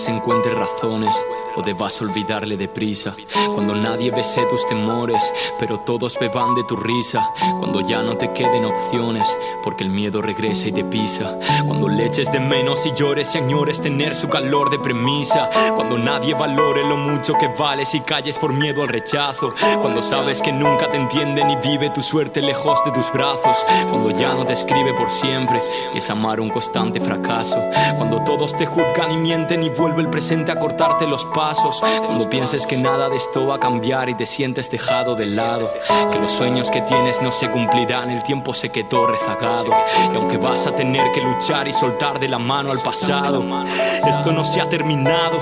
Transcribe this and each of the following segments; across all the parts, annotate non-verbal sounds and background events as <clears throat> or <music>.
Apenas encuentres razones o debas olvidarle deprisa. Cuando nadie bese tus temores, pero todos beban de tu risa. Cuando ya no te queden opciones, porque el miedo regresa y te pisa. Cuando le eches de menos y llores y añores tener su calor de premisa. Cuando nadie valore lo mucho que vales y calles por miedo al rechazo. Cuando sabes que nunca te entienden y vive tu suerte lejos de tus brazos. Cuando ya no te escribe por siempre y es amar un constante fracaso. Cuando todos te juzgan y mienten y vuelve el presente a cortarte los pasos cuando pienses que nada de esto va a cambiar y te sientes dejado de lado. Que los sueños que tienes no se cumplirán, el tiempo se quedó rezagado. Y aunque vas a tener que luchar y soltar de la mano al pasado, esto no se ha terminado.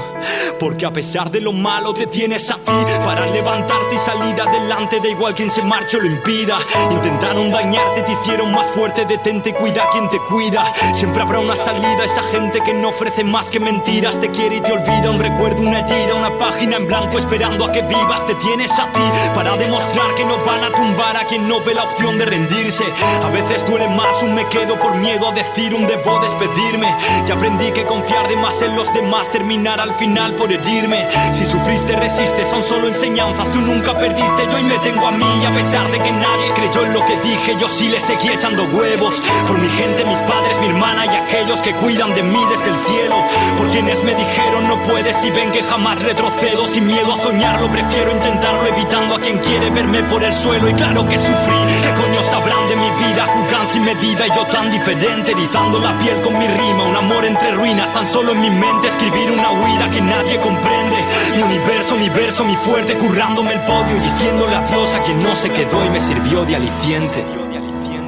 Porque a pesar de lo malo te tienes a ti para levantarte y salir adelante. Da igual quien se marche o lo impida. Intentaron dañarte, te hicieron más fuerte. Detente cuida a quien te cuida. Siempre habrá una salida. Esa gente que no ofrece más que mentiras te quiere y te olvida. Un recuerdo, una una página en blanco esperando a que vivas. Te tienes a ti para demostrar que no van a tumbar a quien no ve la opción de rendirse. A veces duele más un me quedo por miedo a decir un debo despedirme. Ya aprendí que confiar de más en los demás terminar al final por herirme. Si sufriste, resistes, son solo enseñanzas. Tú nunca perdiste, yo hoy me tengo a mí. A pesar de que nadie creyó en lo que dije, yo sí le seguí echando huevos. Por mi gente, mis padres, mi hermana y aquellos que cuidan de mí desde el cielo. Por quienes me dijeron no puedes y ven que jamás más retrocedo sin miedo a soñarlo. Prefiero intentarlo evitando a quien quiere verme por el suelo. Y claro que sufrí. ¿Qué coño sabrán de mi vida? Juzgan sin medida y yo tan diferente. Erizando la piel con mi rima. Un amor entre ruinas, tan solo en mi mente. Escribir una huida que nadie comprende. Mi universo, mi verso, mi fuerte. Currándome el podio y diciéndole adiós a quien no se quedó y me sirvió de aliciente.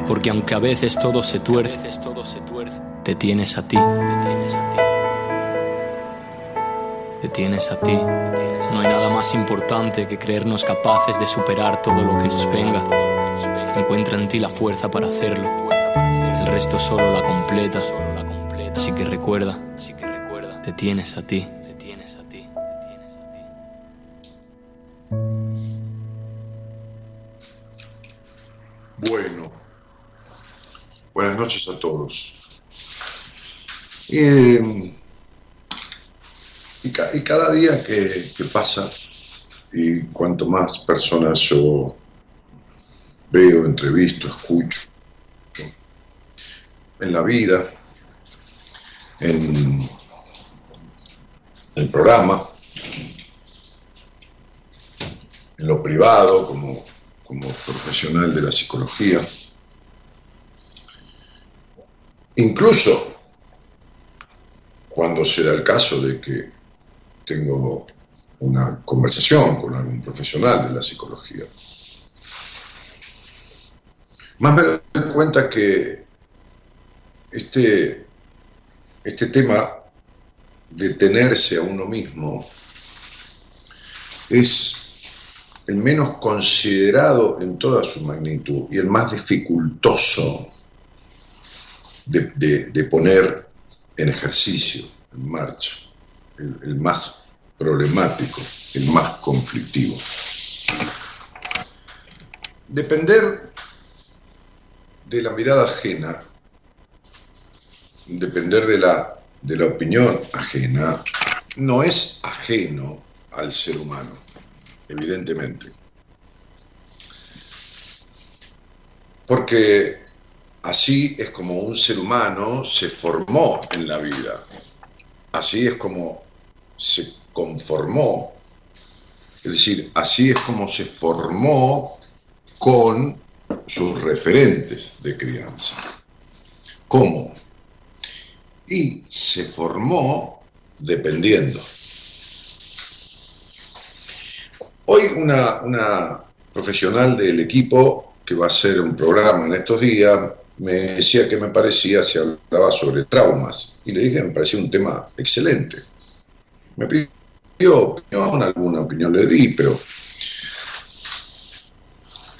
Porque aunque a veces todo se tuerce, te tienes a. Te tienes a ti te tienes a ti. No hay nada más importante que creernos capaces de superar todo lo que nos venga. Encuentra en ti la fuerza para hacerlo. El resto solo la completa. Así que recuerda, te tienes a ti. Bueno, buenas noches a todos. Eh, y, cada día que, pasa, y cuanto más personas yo veo, entrevisto, escucho, en la vida, en el programa, en lo privado, como, como profesional de la psicología, incluso cuando se da el caso de que tengo una conversación con algún profesional de la psicología. Más me doy cuenta que este, este tema de tenerse a uno mismo es el menos considerado en toda su magnitud y el más dificultoso de, de poner en ejercicio, en marcha, el más problemático, el más conflictivo. Depender de la mirada ajena, depender de la, de la opinión ajena, no es ajeno al ser humano, evidentemente. Porque así es como un ser humano se formó en la vida, así es como se conformó Es decir, así es como se formó con sus referentes de crianza. ¿Cómo? Y se formó dependiendo. Hoy una, una profesional del equipo que va a hacer un programa en estos días me decía que me parecía, se hablaba sobre traumas, y le dije que me parecía un tema excelente. Me pidió opinión, alguna opinión le di, pero...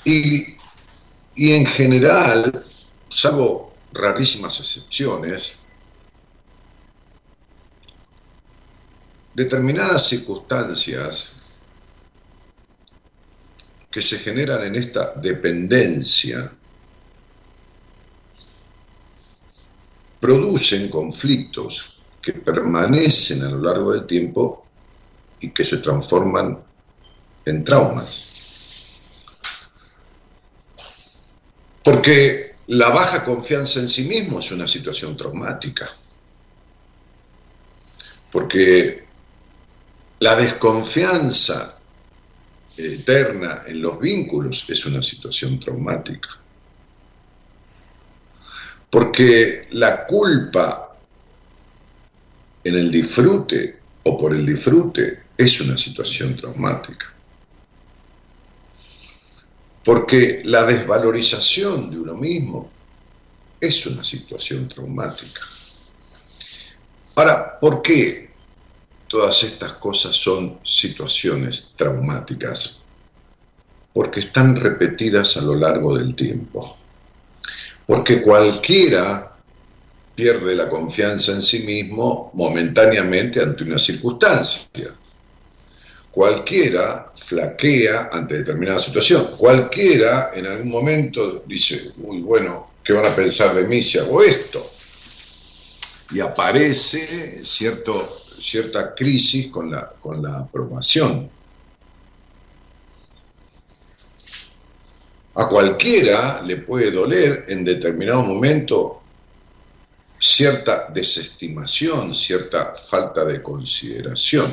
Y, y en general, salvo rarísimas excepciones, determinadas circunstancias que se generan en esta dependencia producen conflictos que permanecen a lo largo del tiempo y que se transforman en traumas. Porque la baja confianza en sí mismo es una situación traumática. Porque la desconfianza eterna en los vínculos es una situación traumática. Porque la culpa en el disfrute o por el disfrute es una situación traumática. Porque la desvalorización de uno mismo es una situación traumática. Ahora, ¿por qué todas estas cosas son situaciones traumáticas? Porque están repetidas a lo largo del tiempo. Porque cualquiera pierde la confianza en sí mismo momentáneamente ante una circunstancia. Cualquiera flaquea ante determinada situación. Cualquiera en algún momento dice, uy, bueno, ¿qué van a pensar de mí si hago esto? Y aparece cierto, cierta crisis con la, con la aprobación. A cualquiera le puede doler en determinado momento cierta desestimación, cierta falta de consideración.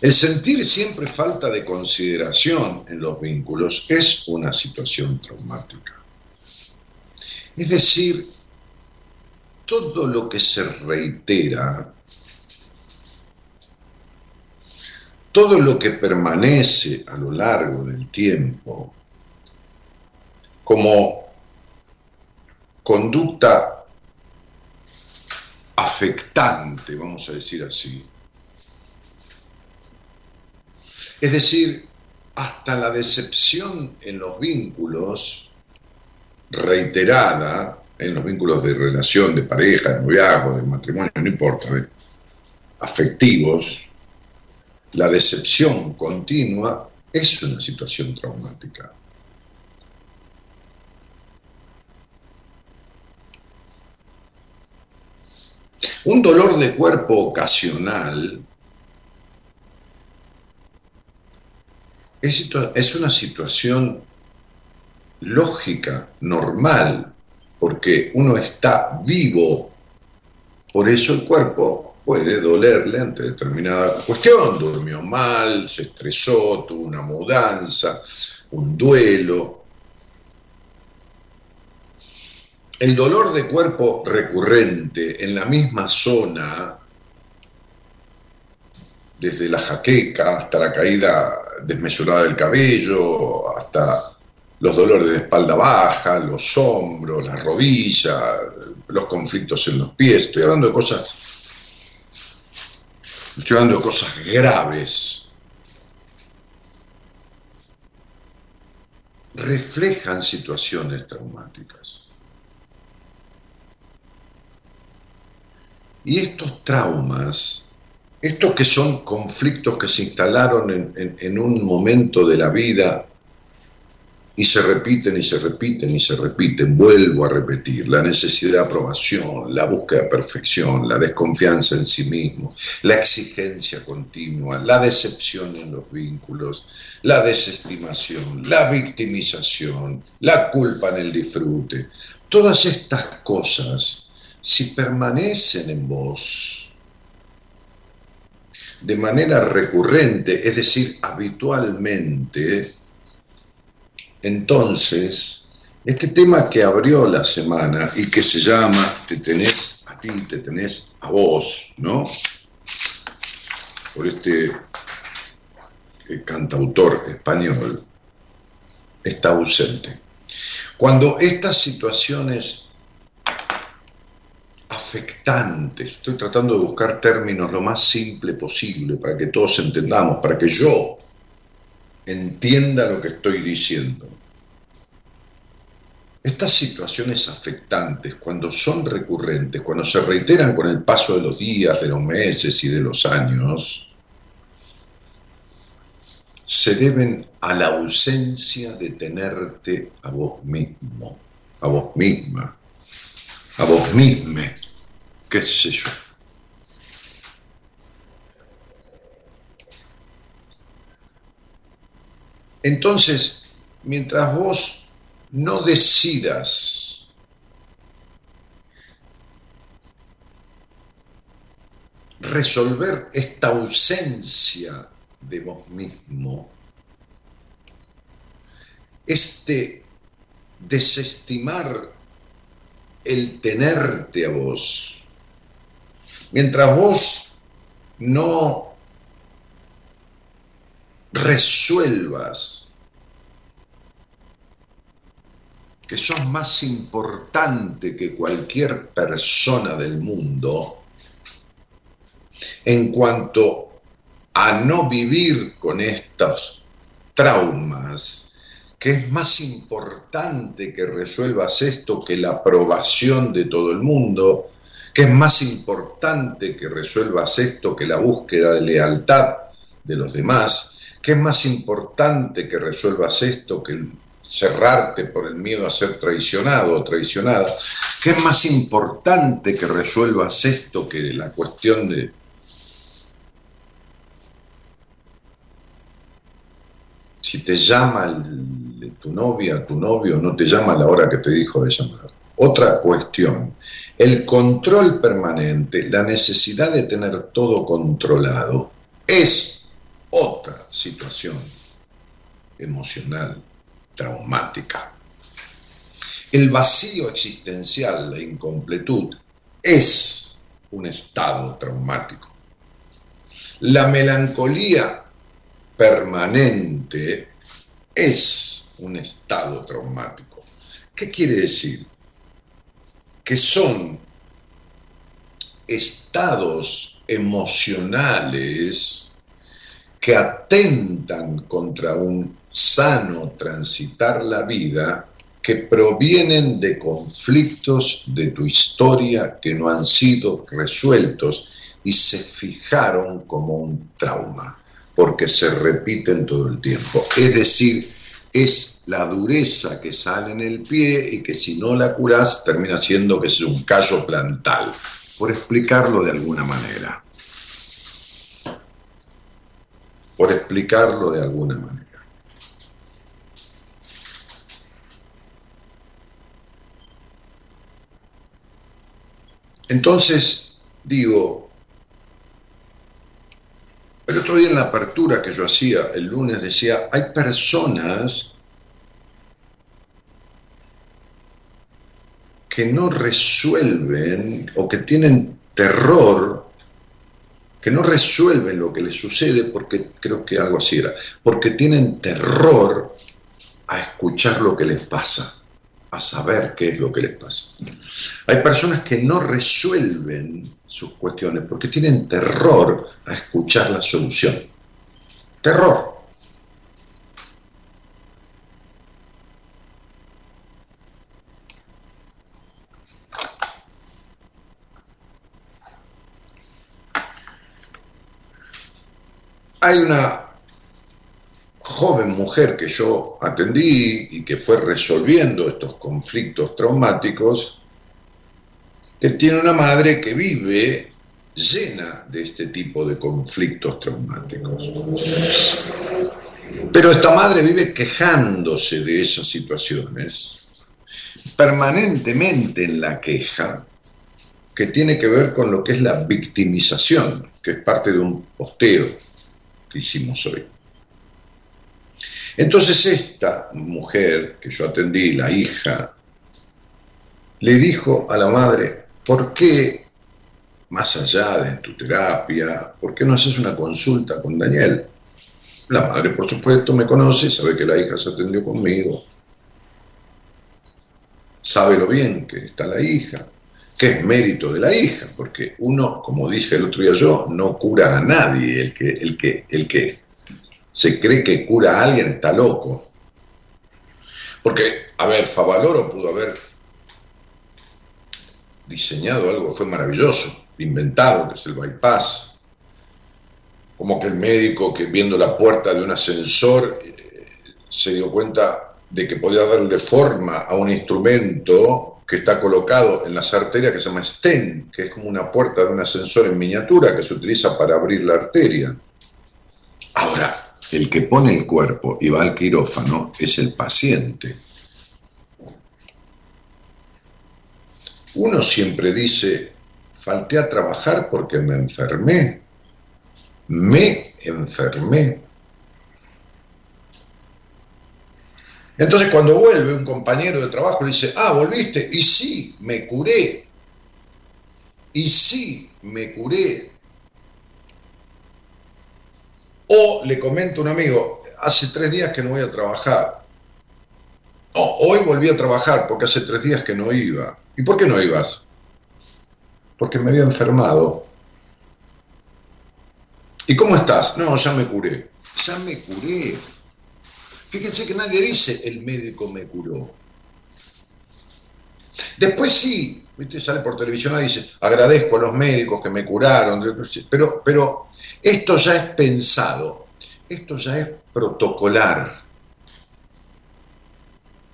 El sentir siempre falta de consideración en los vínculos es una situación traumática. Es decir, todo lo que se reitera todo lo que permanece a lo largo del tiempo como conducta afectante, vamos a decir así. Es decir, hasta la decepción en los vínculos, reiterada en los vínculos de relación, de pareja, de noviazgo, de matrimonio, no importa, afectivos, la decepción continua es una situación traumática. Un dolor de cuerpo ocasional es, una situación lógica, normal, porque uno está vivo, por eso el cuerpo puede dolerle ante determinada cuestión, durmió mal, se estresó, tuvo una mudanza, un duelo. El dolor de cuerpo recurrente en la misma zona, desde la jaqueca hasta la caída desmesurada del cabello, hasta los dolores de espalda baja, los hombros, las rodillas, los conflictos en los pies, estoy hablando de cosas Estoy hablando de cosas graves. Reflejan situaciones traumáticas. Y estos traumas, estos que son conflictos que se instalaron en, un momento de la vida y se repiten y se repiten y se repiten, vuelvo a repetir, la necesidad de aprobación, la búsqueda de perfección, la desconfianza en sí mismo, la exigencia continua, la decepción en los vínculos, la desestimación, la victimización, la culpa en el disfrute, todas estas cosas, si permanecen en vos, de manera recurrente, es decir, habitualmente, entonces, este tema que abrió la semana y que se llama Te tenés a ti, te tenés a vos, ¿no? Por este eh, cantautor español, está ausente. Cuando estas situaciones afectantes, estoy tratando de buscar términos lo más simple posible para que todos entendamos, para que yo entienda lo que estoy diciendo. Estas situaciones afectantes, cuando son recurrentes, cuando se reiteran con el paso de los días, de los meses y de los años, se deben a la ausencia de tenerte a vos mismo, a vos misma, a vos misma, qué. Entonces, mientras vos no decidas resolver esta ausencia de vos mismo, este desestimar el tenerte a vos, mientras vos no resuelvas que sos más importante que cualquier persona del mundo en cuanto a no vivir con estos traumas, que es más importante que resuelvas esto que la aprobación de todo el mundo, que es más importante que resuelvas esto que la búsqueda de lealtad de los demás, que es más importante que resuelvas esto que cerrarte por el miedo a ser traicionado o traicionada, que es más importante que resuelvas esto que la cuestión de si te llama tu novia, tu novio, no te llama a la hora que te dijo de llamar. Otra cuestión, el control permanente, la necesidad de tener todo controlado, es otra situación emocional traumática. El vacío existencial, la incompletud, es un estado traumático. La melancolía permanente es un estado traumático. ¿Qué quiere decir? Que son estados emocionales que atentan contra un sano transitar la vida que provienen de conflictos de tu historia que no han sido resueltos y se fijaron como un trauma porque se repiten todo el tiempo. Es decir, es la dureza que sale en el pie y que si no la curás termina siendo que es un callo plantal, por explicarlo de alguna manera. Por explicarlo de alguna manera. Entonces, digo, el otro día en la apertura que yo hacía el lunes decía, hay personas que no resuelven o que tienen terror, que no resuelven lo que les sucede porque creo que algo así era, porque tienen terror a escuchar lo que les pasa a saber qué es lo que les pasa. Hay personas que no resuelven sus cuestiones porque tienen terror a escuchar la solución. Terror. Hay una joven mujer que yo atendí y que fue resolviendo estos conflictos traumáticos, que tiene una madre que vive llena de este tipo de conflictos traumáticos. Pero esta madre vive quejándose de esas situaciones, permanentemente en la queja, que tiene que ver con lo que es la victimización, que es parte de un posteo que hicimos hoy. Entonces esta mujer que yo atendí, la hija, le dijo a la madre, ¿por qué, más allá de tu terapia, por qué no haces una consulta con Daniel? La madre, por supuesto, me conoce, sabe que la hija se atendió conmigo, sabe lo bien que está la hija, que es mérito de la hija, porque uno, como dije el otro día yo, no cura a nadie, el que, el que, el que se cree que cura a alguien está loco. Porque, a ver, Favaloro pudo haber diseñado algo, fue maravilloso, inventado, que es el bypass. Como que el médico que viendo la puerta de un ascensor eh, se dio cuenta de que podía darle forma a un instrumento que está colocado en las arterias que se llama stent, que es como una puerta de un ascensor en miniatura que se utiliza para abrir la arteria. Ahora, el que pone el cuerpo y va al quirófano es el paciente. Uno siempre dice, falté a trabajar porque me enfermé. Me enfermé. Entonces cuando vuelve un compañero de trabajo le dice, ah, volviste, y sí, me curé. Y sí, me curé. O le comento a un amigo, hace tres días que no voy a trabajar. No, hoy volví a trabajar porque hace tres días que no iba. ¿Y por qué no ibas? Porque me había enfermado. ¿Y cómo estás? No, ya me curé. Ya me curé. Fíjense que nadie dice el médico me curó. Después sí, ¿viste? sale por televisión y dice, agradezco a los médicos que me curaron, pero, pero esto ya es pensado, esto ya es protocolar.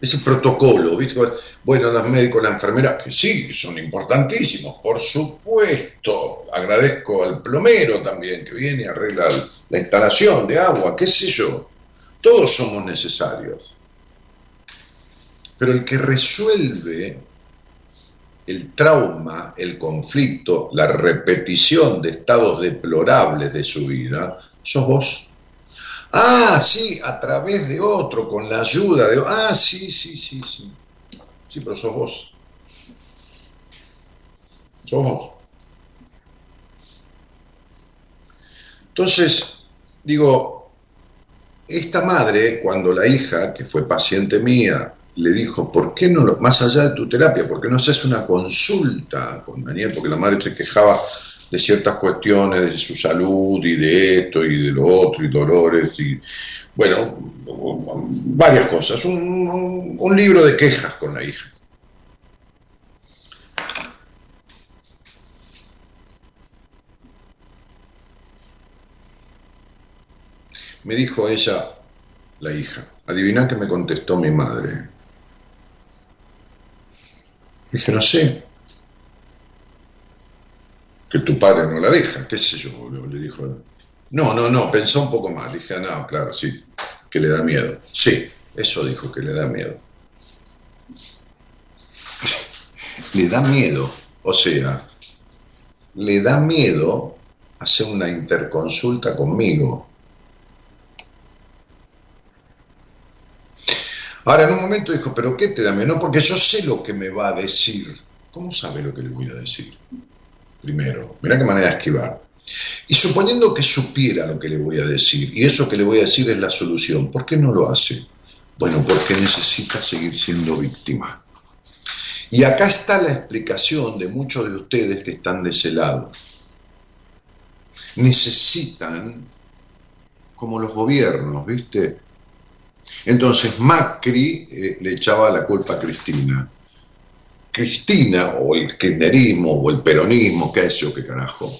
Ese protocolo, ¿viste? Bueno, los médicos, la enfermera, que sí, son importantísimos, por supuesto. Agradezco al plomero también, que viene y arregla la instalación de agua, qué sé yo. Todos somos necesarios. Pero el que resuelve el trauma, el conflicto, la repetición de estados deplorables de su vida, sos vos. Ah, sí, a través de otro, con la ayuda de... Ah, sí, sí, sí, sí. Sí, pero sos vos. Sos vos. Entonces, digo, esta madre, cuando la hija, que fue paciente mía, le dijo, ¿por qué no, lo, más allá de tu terapia, por qué no haces una consulta con Daniel? Porque la madre se quejaba de ciertas cuestiones de su salud y de esto y de lo otro y dolores y, bueno, varias cosas. Un, un libro de quejas con la hija. Me dijo ella, la hija, adivina que me contestó mi madre. Dije, no sé. Que tu padre no la deja, qué sé yo, le dijo. No, no, no, pensó un poco más. Dije, no, claro, sí, que le da miedo. Sí, eso dijo, que le da miedo. <laughs> le da miedo, o sea, le da miedo hacer una interconsulta conmigo. Ahora, en un momento dijo, ¿pero qué te da miedo? No, porque yo sé lo que me va a decir. ¿Cómo sabe lo que le voy a decir? Primero, mira qué manera de esquivar. Y suponiendo que supiera lo que le voy a decir, y eso que le voy a decir es la solución, ¿por qué no lo hace? Bueno, porque necesita seguir siendo víctima. Y acá está la explicación de muchos de ustedes que están de ese lado. Necesitan, como los gobiernos, ¿viste? Entonces Macri eh, le echaba la culpa a Cristina. Cristina, o el kirchnerismo, o el peronismo, qué es yo, qué carajo,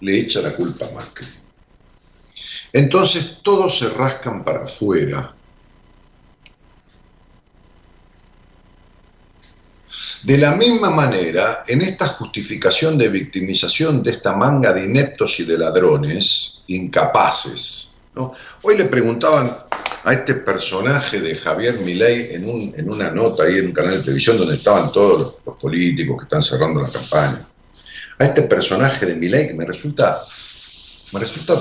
le echa la culpa a Macri. Entonces todos se rascan para afuera. De la misma manera, en esta justificación de victimización de esta manga de ineptos y de ladrones, incapaces, hoy le preguntaban a este personaje de Javier Milei en, un, en una nota ahí en un canal de televisión donde estaban todos los, políticos que están cerrando la campaña. A este personaje de Milei que me resulta, me resulta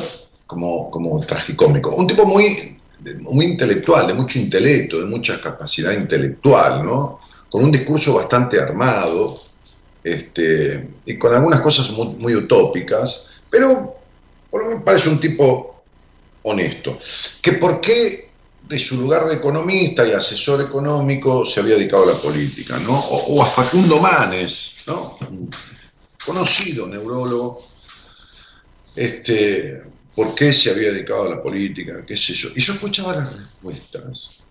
como, como tragicómico. Un tipo muy, muy intelectual, de mucho intelecto, de mucha capacidad intelectual, ¿no? Con un discurso bastante armado, este, y con algunas cosas muy, muy utópicas, pero por lo menos parece un tipo honesto. Que por qué de su lugar de economista y asesor económico se había dedicado a la política, ¿no? O, a Facundo Manes, ¿no? Conocido neurólogo, este, por qué se había dedicado a la política, qué sé yo. Y yo escuchaba las respuestas.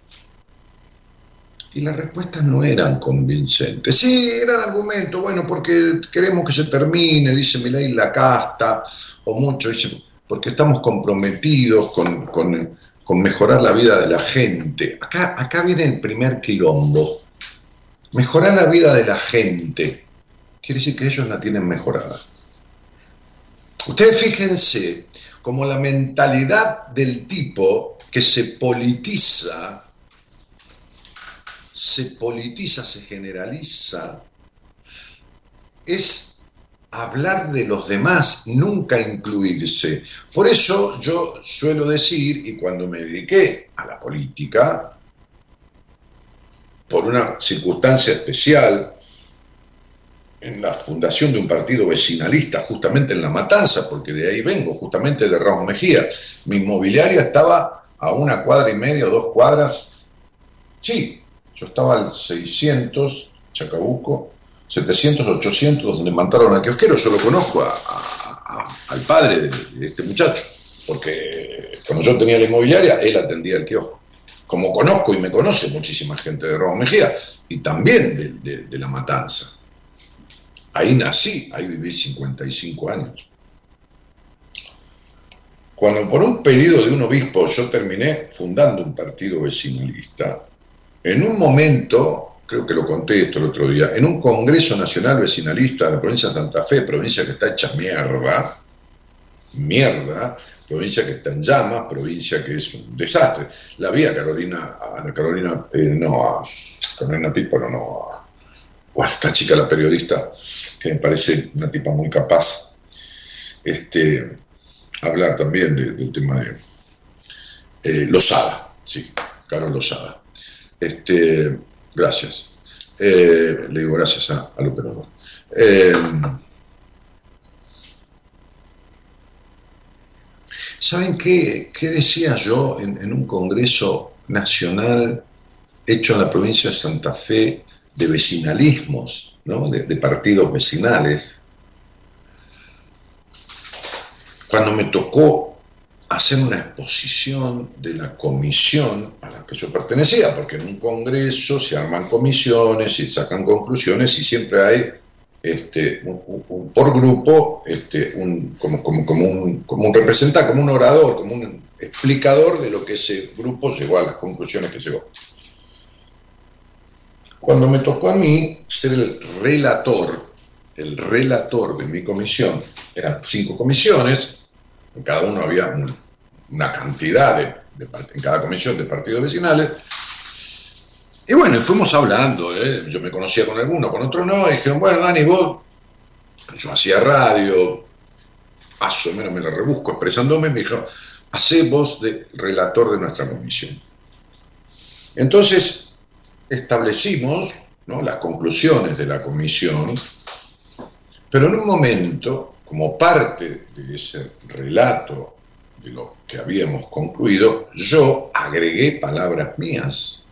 Y las respuestas no eran convincentes. Sí, eran argumentos, bueno, porque queremos que se termine, dice Milay, la casta, o mucho, dice, porque estamos comprometidos con, con, mejorar la vida de la gente. Acá, acá viene el primer quilombo. Mejorar la vida de la gente. Quiere decir que ellos la tienen mejorada. Ustedes fíjense como la mentalidad del tipo que se politiza, se politiza, se generaliza, es hablar de los demás, nunca incluirse. Por eso yo suelo decir, y cuando me dediqué a la política, por una circunstancia especial, en la fundación de un partido vecinalista, justamente en La Matanza, porque de ahí vengo, justamente de Ramos Mejía. Mi inmobiliaria estaba a una cuadra y media o dos cuadras. Sí, yo estaba al 600, Chacabuco, 700, 800, donde mataron al kiosquero. Yo lo conozco al padre de, este muchacho, porque cuando yo tenía la inmobiliaria, él atendía el kiosco. Como conozco y me conoce muchísima gente de Ramos Mejía y también de La Matanza. Ahí nací, ahí viví 55 años. Cuando por un pedido de un obispo yo terminé fundando un partido vecinalista, en un momento, creo que lo conté esto el otro día, en un Congreso Nacional Vecinalista de la provincia de Santa Fe, provincia que está hecha mierda, mierda, provincia que está en llamas, provincia que es un desastre. La vi a Carolina, a Carolina, eh, no, a Carolina Pipo, no, a esta chica, la periodista, que me parece una tipa muy capaz, este, hablar también del tema de eh, Losada, sí, Carlos Losada. Este, gracias. Eh, le digo gracias al operador. Eh, ¿Saben qué, decía yo en, en, un congreso nacional hecho en la provincia de Santa Fe de vecinalismos, de, partidos vecinales, cuando me tocó hacer una exposición de la comisión a la que yo pertenecía, porque en un congreso se arman comisiones y sacan conclusiones y siempre hay este, por grupo este, un, como, como, como, un, como un representante, como un orador, como un explicador de lo que ese grupo llegó a las conclusiones que llegó. Cuando me tocó a mí ser el relator, el relator de mi comisión, eran cinco comisiones, en cada uno había una cantidad de, en cada comisión de partidos vecinales, y bueno, fuimos hablando, ¿eh? yo me conocía con alguno, con otro no, y dijeron, bueno, Dani, vos, yo hacía radio, más o menos me la rebusco expresándome, me dijo, hacé vos de relator de nuestra comisión. Entonces, establecimos las conclusiones de la comisión, pero en un momento, como parte de ese relato de lo que habíamos concluido, yo agregué palabras mías.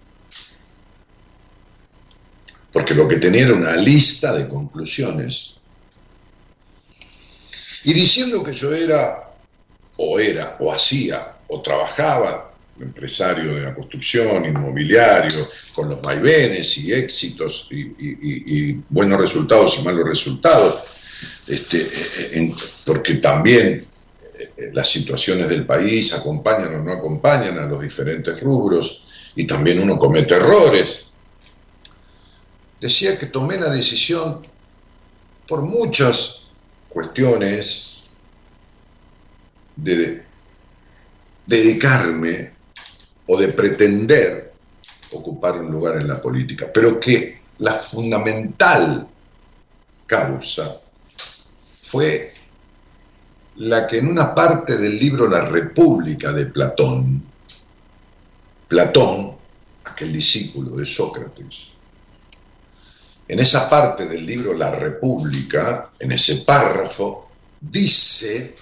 Porque lo que tenía era una lista de conclusiones. Y diciendo que yo era, o era, o hacía, o trabajaba empresario de la construcción, inmobiliario, con los vaivenes y éxitos y, buenos resultados y malos resultados, este, eh, porque también eh, las situaciones del país acompañan o no acompañan a los diferentes rubros y también uno comete errores. Decía que tomé la decisión por muchas cuestiones de dedicarme o de pretender ocupar un lugar en la política, pero que la fundamental causa fue la que en una parte del libro La República de Platón, Platón, aquel discípulo de Sócrates, en esa parte del libro La República, en ese párrafo, dice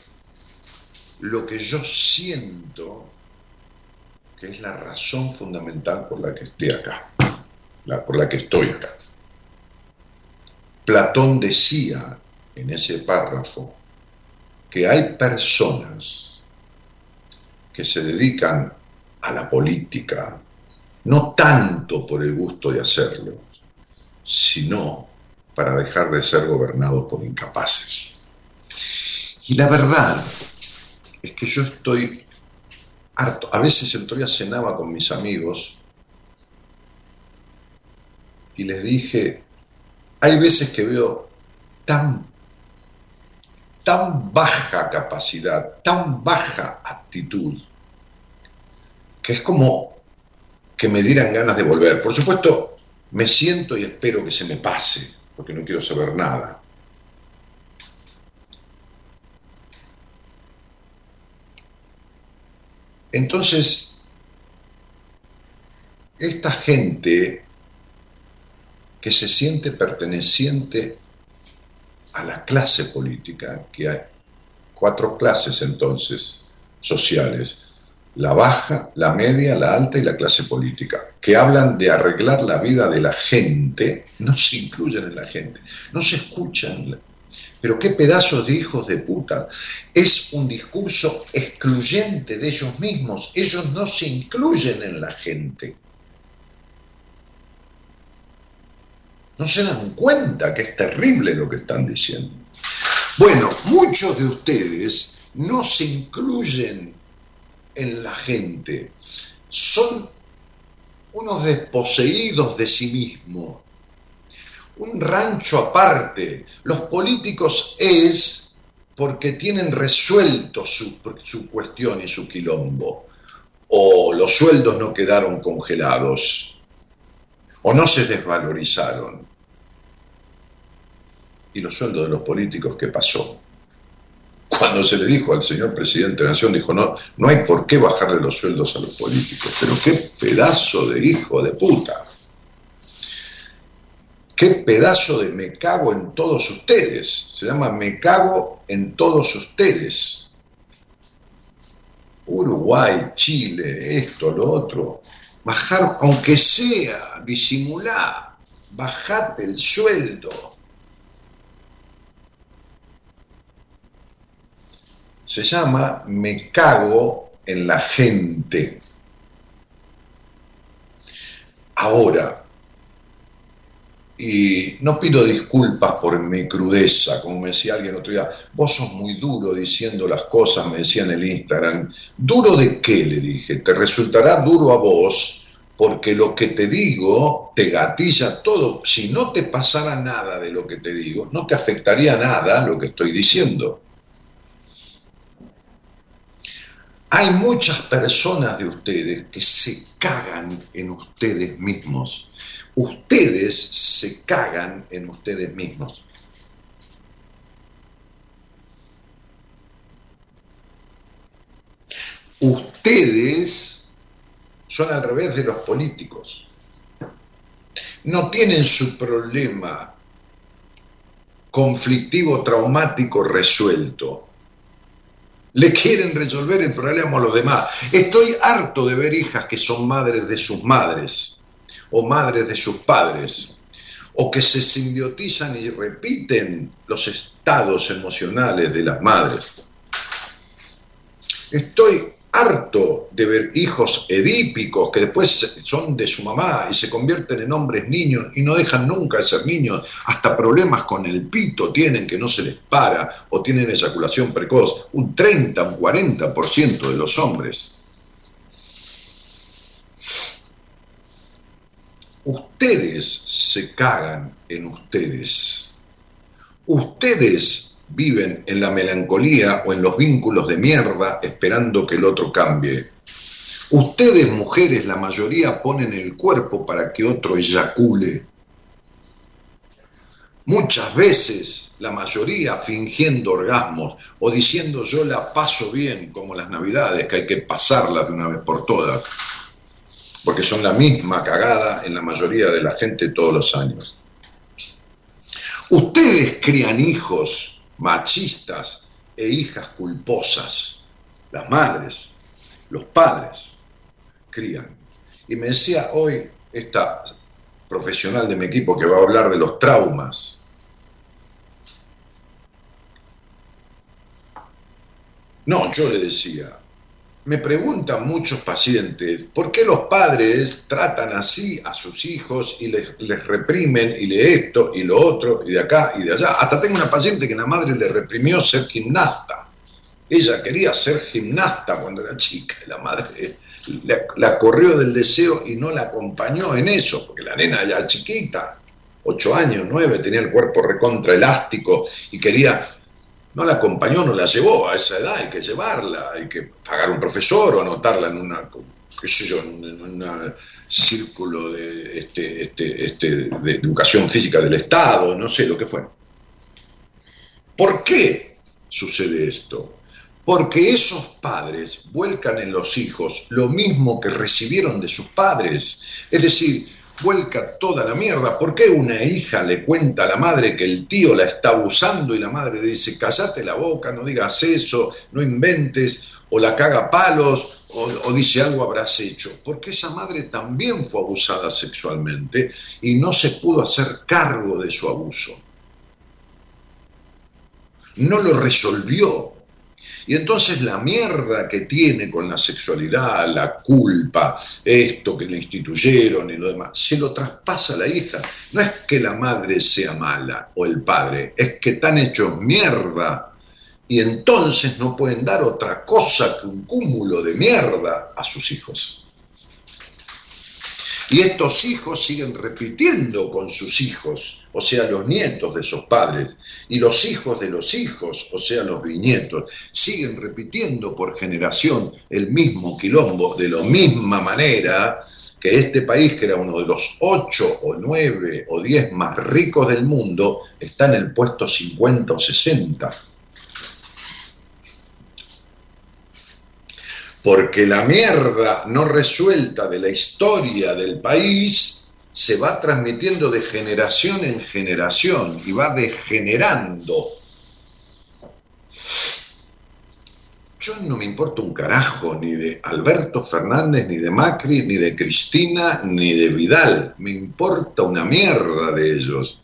lo que yo siento que es la razón fundamental por la que estoy acá, la, por la que estoy acá. Platón decía en ese párrafo que hay personas que se dedican a la política no tanto por el gusto de hacerlo, sino para dejar de ser gobernados por incapaces. Y la verdad es que yo estoy harto. A veces otro día cenaba con mis amigos y les dije, hay veces que veo tan, tan baja capacidad, tan baja actitud, que es como que me dieran ganas de volver. Por supuesto, me siento y espero que se me pase, porque no quiero saber nada. Entonces, esta gente que se siente perteneciente a la clase política, que hay cuatro clases entonces sociales, la baja, la media, la alta y la clase política, que hablan de arreglar la vida de la gente, no se incluyen en la gente, no se escuchan. Pero qué pedazos de hijos de puta. Es un discurso excluyente de ellos mismos. Ellos no se incluyen en la gente. No se dan cuenta que es terrible lo que están diciendo. Bueno, muchos de ustedes no se incluyen en la gente. Son unos desposeídos de sí mismos. Un rancho aparte. Los políticos es porque tienen resuelto su, su cuestión y su quilombo. O los sueldos no quedaron congelados. O no se desvalorizaron. ¿Y los sueldos de los políticos qué pasó? cuando se le dijo al señor presidente de la Nación, dijo, no, no hay por qué bajarle los sueldos a los políticos, pero qué pedazo de hijo de puta. Qué pedazo de me cago en todos ustedes. Se llama me cago en todos ustedes. Uruguay, Chile, esto, lo otro. Bajar, aunque sea, disimular, bajate el sueldo se llama Me cago en la gente. Ahora, y no pido disculpas por mi crudeza, como me decía alguien otro día, vos sos muy duro diciendo las cosas, me decía en el Instagram. ¿Duro de qué? Le dije, te resultará duro a vos porque lo que te digo te gatilla todo. Si no te pasara nada de lo que te digo, no te afectaría nada lo que estoy diciendo. Hay muchas personas de ustedes que se cagan en ustedes mismos. Ustedes se cagan en ustedes mismos. Ustedes son al revés de los políticos. No tienen su problema conflictivo, traumático resuelto le quieren resolver el problema a los demás. Estoy harto de ver hijas que son madres de sus madres o madres de sus padres o que se simbiotizan y repiten los estados emocionales de las madres. Estoy harto de ver hijos edípicos que después son de su mamá y se convierten en hombres niños y no dejan nunca de ser niños, hasta problemas con el pito tienen que no se les para o tienen eyaculación precoz, un 30, un 40% de los hombres. Ustedes se cagan en ustedes. Ustedes viven en la melancolía o en los vínculos de mierda esperando que el otro cambie. Ustedes, mujeres, la mayoría ponen el cuerpo para que otro eyacule. Muchas veces, la mayoría fingiendo orgasmos o diciendo yo la paso bien, como las navidades, que hay que pasarlas de una vez por todas, porque son la misma cagada en la mayoría de la gente todos los años. Ustedes crían hijos machistas e hijas culposas, las madres, los padres crían. Y me decía hoy esta profesional de mi equipo que va a hablar de los traumas. No, yo le decía, me preguntan muchos pacientes, ¿por qué los padres tratan así a sus hijos y les, reprimen y le esto y lo otro y de acá y de allá? Hasta tengo una paciente que la madre le reprimió ser gimnasta. Ella quería ser gimnasta cuando era chica y la madre la, corrió del deseo y no la acompañó en eso, porque la nena ya chiquita, ocho años, nueve, tenía el cuerpo recontra elástico y quería, no la acompañó, no la llevó a esa edad, hay que llevarla, hay que pagar un profesor o anotarla en una, qué sé yo, en un círculo de, este, este, este, de educación física del Estado, no sé lo que fue. ¿Por qué sucede esto? Porque esos padres vuelcan en los hijos lo mismo que recibieron de sus padres. Es decir, vuelca toda la mierda. ¿Por qué una hija le cuenta a la madre que el tío la está abusando y la madre dice, callate la boca, no digas eso, no inventes, o la caga palos, o, o, dice algo habrás hecho? Porque esa madre también fue abusada sexualmente y no se pudo hacer cargo de su abuso. No lo resolvió y entonces la mierda que tiene con la sexualidad, la culpa, esto que le instituyeron y lo demás, se lo traspasa a la hija. No es que la madre sea mala o el padre, es que están hechos mierda y entonces no pueden dar otra cosa que un cúmulo de mierda a sus hijos. Y estos hijos siguen repitiendo con sus hijos, o sea, los nietos de esos padres, y los hijos de los hijos, o sea, los bisnietos, siguen repitiendo por generación el mismo quilombo de la misma manera que este país, que era uno de los ocho o nueve o diez más ricos del mundo, está en el puesto 50 o 60 porque la mierda no resuelta de la historia del país se va transmitiendo de generación en generación y va degenerando. Yo no me importa un carajo ni de Alberto Fernández, ni de Macri, ni de Cristina, ni de Vidal. Me importa una mierda de ellos.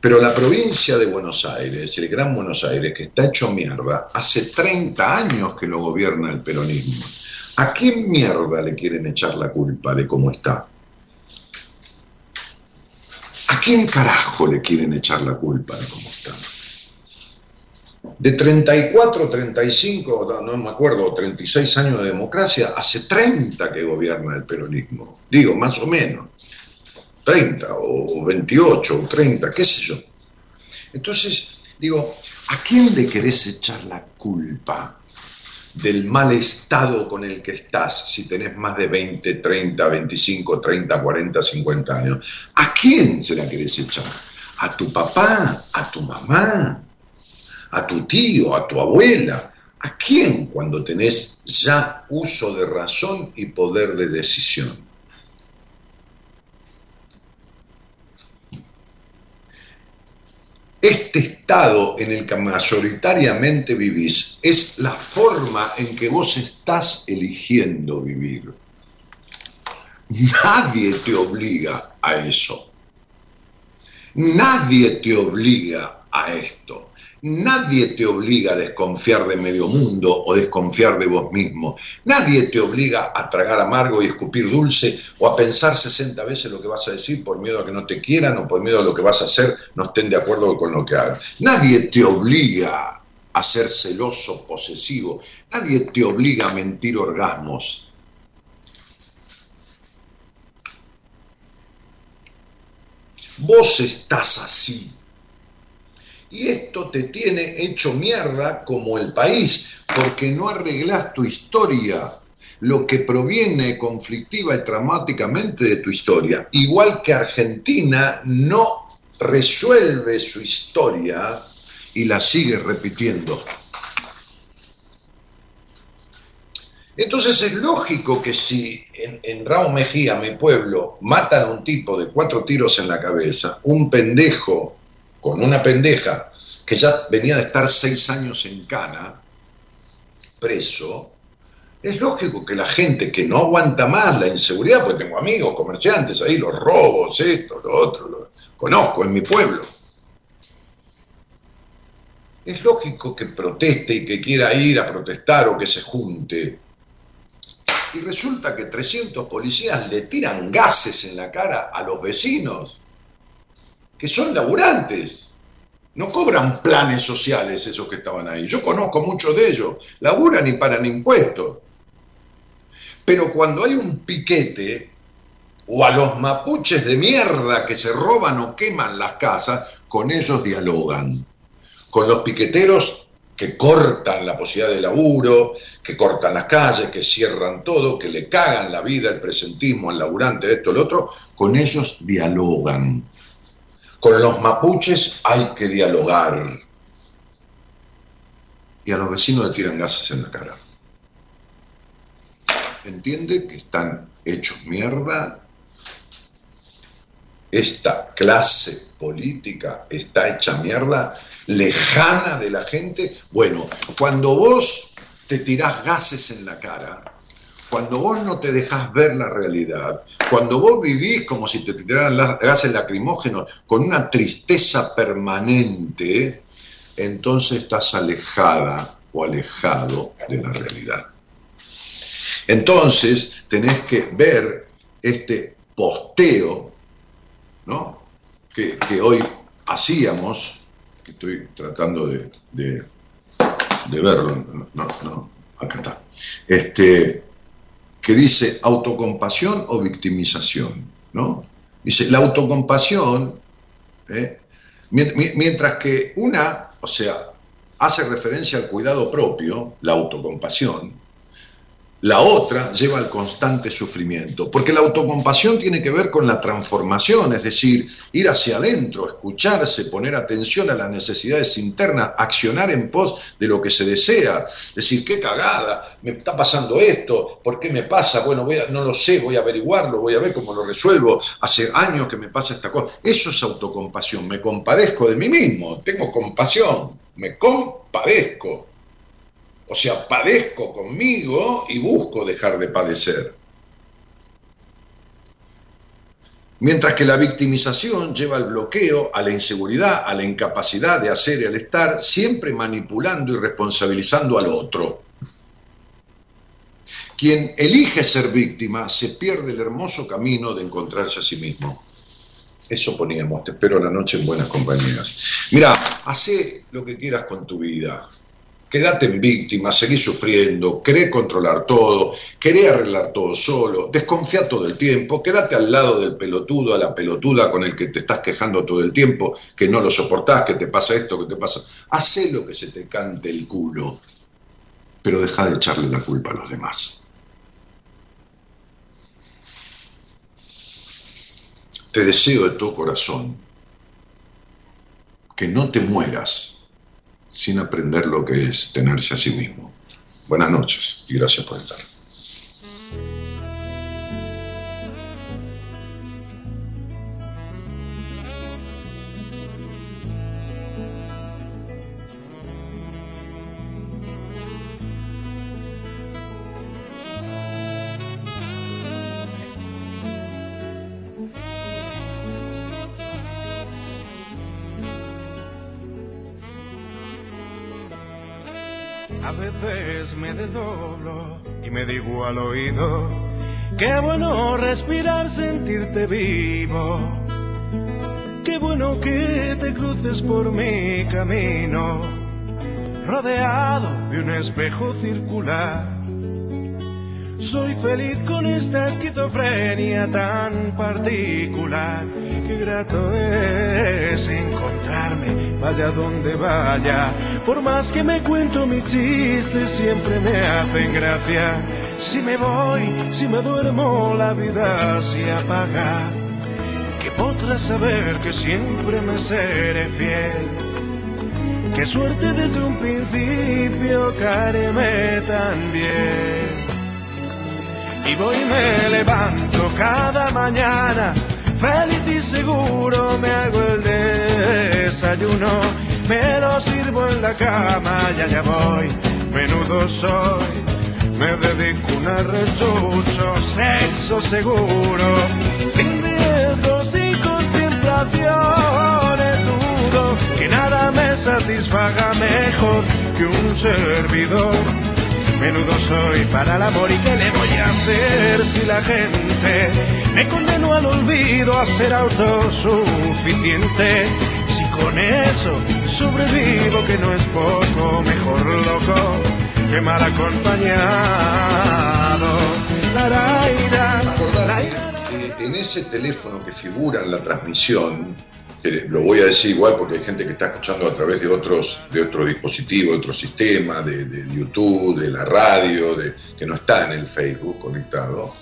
Pero la provincia de Buenos Aires, el Gran Buenos Aires, que está hecho mierda, hace 30 años que lo gobierna el peronismo. ¿A quién mierda le quieren echar la culpa de cómo está? ¿A quién carajo le quieren echar la culpa de cómo está? De 34, 35, no me acuerdo, 36 años de democracia, hace 30 que gobierna el peronismo. Digo, más o menos. 30 o 28 o 30, qué sé yo. Entonces, digo, ¿a quién le querés echar la culpa? Del mal estado con el que estás, si tenés más de 20, 30, 25, 30, 40, 50 años. ¿A quién se la querés echar? ¿A tu papá? ¿A tu mamá? ¿A tu tío? ¿A tu abuela? ¿A quién cuando tenés ya uso de razón y poder de decisión? Este estado en el que mayoritariamente vivís es la forma en que vos estás eligiendo vivir. Nadie te obliga a eso. Nadie te obliga a esto. Nadie te obliga a desconfiar de medio mundo o desconfiar de vos mismo. Nadie te obliga a tragar amargo y escupir dulce o a pensar 60 veces lo que vas a decir por miedo a que no te quieran o por miedo a lo que vas a hacer no estén de acuerdo con lo que hagas. Nadie te obliga a ser celoso, posesivo. Nadie te obliga a mentir orgasmos. Vos estás así y esto te tiene hecho mierda como el país, porque no arreglas tu historia. lo que proviene conflictiva y dramáticamente de tu historia. Igual que Argentina no resuelve su historia y la sigue repitiendo. Entonces es lógico que si en, en Raúl Mejía, mi pueblo, matan a un tipo de cuatro tiros en la cabeza, un pendejo con una pendeja que ya venía de estar seis años en cana, preso, es lógico que la gente que no aguanta más la inseguridad, porque tengo amigos, comerciantes ahí, los robos, esto, lo otro, lo conozco en mi pueblo. Es lógico que proteste y que quiera ir a protestar o que se junte. Y resulta que 300 policías le tiran gases en la cara a los vecinos, que son laburantes. No cobran planes sociales esos que estaban ahí. Yo conozco muchos de ellos. Laburan y paran impuestos. Pero cuando hay un piquete, o a los mapuches de mierda que se roban o queman las casas, con ellos dialogan. Con los piqueteros que cortan la posibilidad de laburo, que cortan las calles, que cierran todo, que le cagan la vida, el presentismo al laburante, esto, lo otro, con ellos dialogan. Con los mapuches hay que dialogar. Y a los vecinos le tiran gases en la cara. ¿Entiende que están hechos mierda? Esta clase política está hecha mierda, lejana de la gente. Bueno, cuando vos te tirás gases en la cara, cuando vos no te dejás ver la realidad, cuando vos vivís como si te tiraran gases lacrimógenos con una tristeza permanente, entonces estás alejada o alejado de la realidad. Entonces tenés que ver este posteo ¿no? que, hoy hacíamos, que estoy tratando de, de, verlo, no, no, acá está, este, que dice autocompasión o victimización, ¿no? Dice, la autocompasión, ¿eh? mientras que una, o sea, hace referencia al cuidado propio, la autocompasión, la otra lleva al constante sufrimiento, porque la autocompasión tiene que ver con la transformación, es decir, ir hacia adentro, escucharse, poner atención a las necesidades internas, accionar en pos de lo que se desea, decir, qué cagada, me está pasando esto, ¿por qué me pasa? Bueno, voy no lo sé, voy a averiguarlo, voy a ver cómo lo resuelvo, hace años que me pasa esta cosa. Eso es autocompasión, me compadezco de mí mismo, tengo compasión, me compadezco. O sea, padezco conmigo y busco dejar de padecer. Mientras que la victimización lleva al bloqueo, a la inseguridad, a la incapacidad de hacer y al estar, siempre manipulando y responsabilizando al otro. Quien elige ser víctima se pierde el hermoso camino de encontrarse a sí mismo. Eso poníamos, te espero la noche en buenas compañías. Mira, hace lo que quieras con tu vida, quédate en víctima, seguí sufriendo, queré controlar todo, queré arreglar todo solo, desconfía todo el tiempo, quédate al lado del pelotudo, a la pelotuda con el que te estás quejando todo el tiempo, que no lo soportás, que te pasa esto, que te pasa. Hacé lo que se te cante el culo, pero deja de echarle la culpa a los demás. Te deseo de todo corazón que no te mueras sin aprender lo que es tenerse a sí mismo. Buenas noches y gracias por estar. Digo al oído, qué bueno respirar, sentirte vivo. Qué bueno que te cruces por mi camino, rodeado de un espejo circular. Soy feliz con esta esquizofrenia tan particular. Qué grato es encontrarme, vaya donde vaya. Por más que me cuento mis chistes, siempre me hacen gracia Si me voy, si me duermo, la vida se apaga. Que podrás saber que siempre me seré fiel. Qué suerte desde un principio, caerme también. Y voy y me levanto cada mañana, feliz y seguro me hago el desayuno. Me lo sirvo en la cama y allá voy, menudo soy me dedico a rechucho, sexo seguro, sin riesgos y contemplaciones, dudo que nada me satisfaga mejor que un servidor. Menudo soy para el amor y qué le voy a hacer si la gente me condenó al olvido a ser autosuficiente. Si con eso sobrevivo que no es poco, mejor loco qué mal acompañado. en ese teléfono que figura en la transmisión, lo voy a decir igual porque hay gente que está escuchando a través de otros, de otros dispositivos, de otro sistema, de, YouTube, de la radio, de, que no está en el Facebook conectado.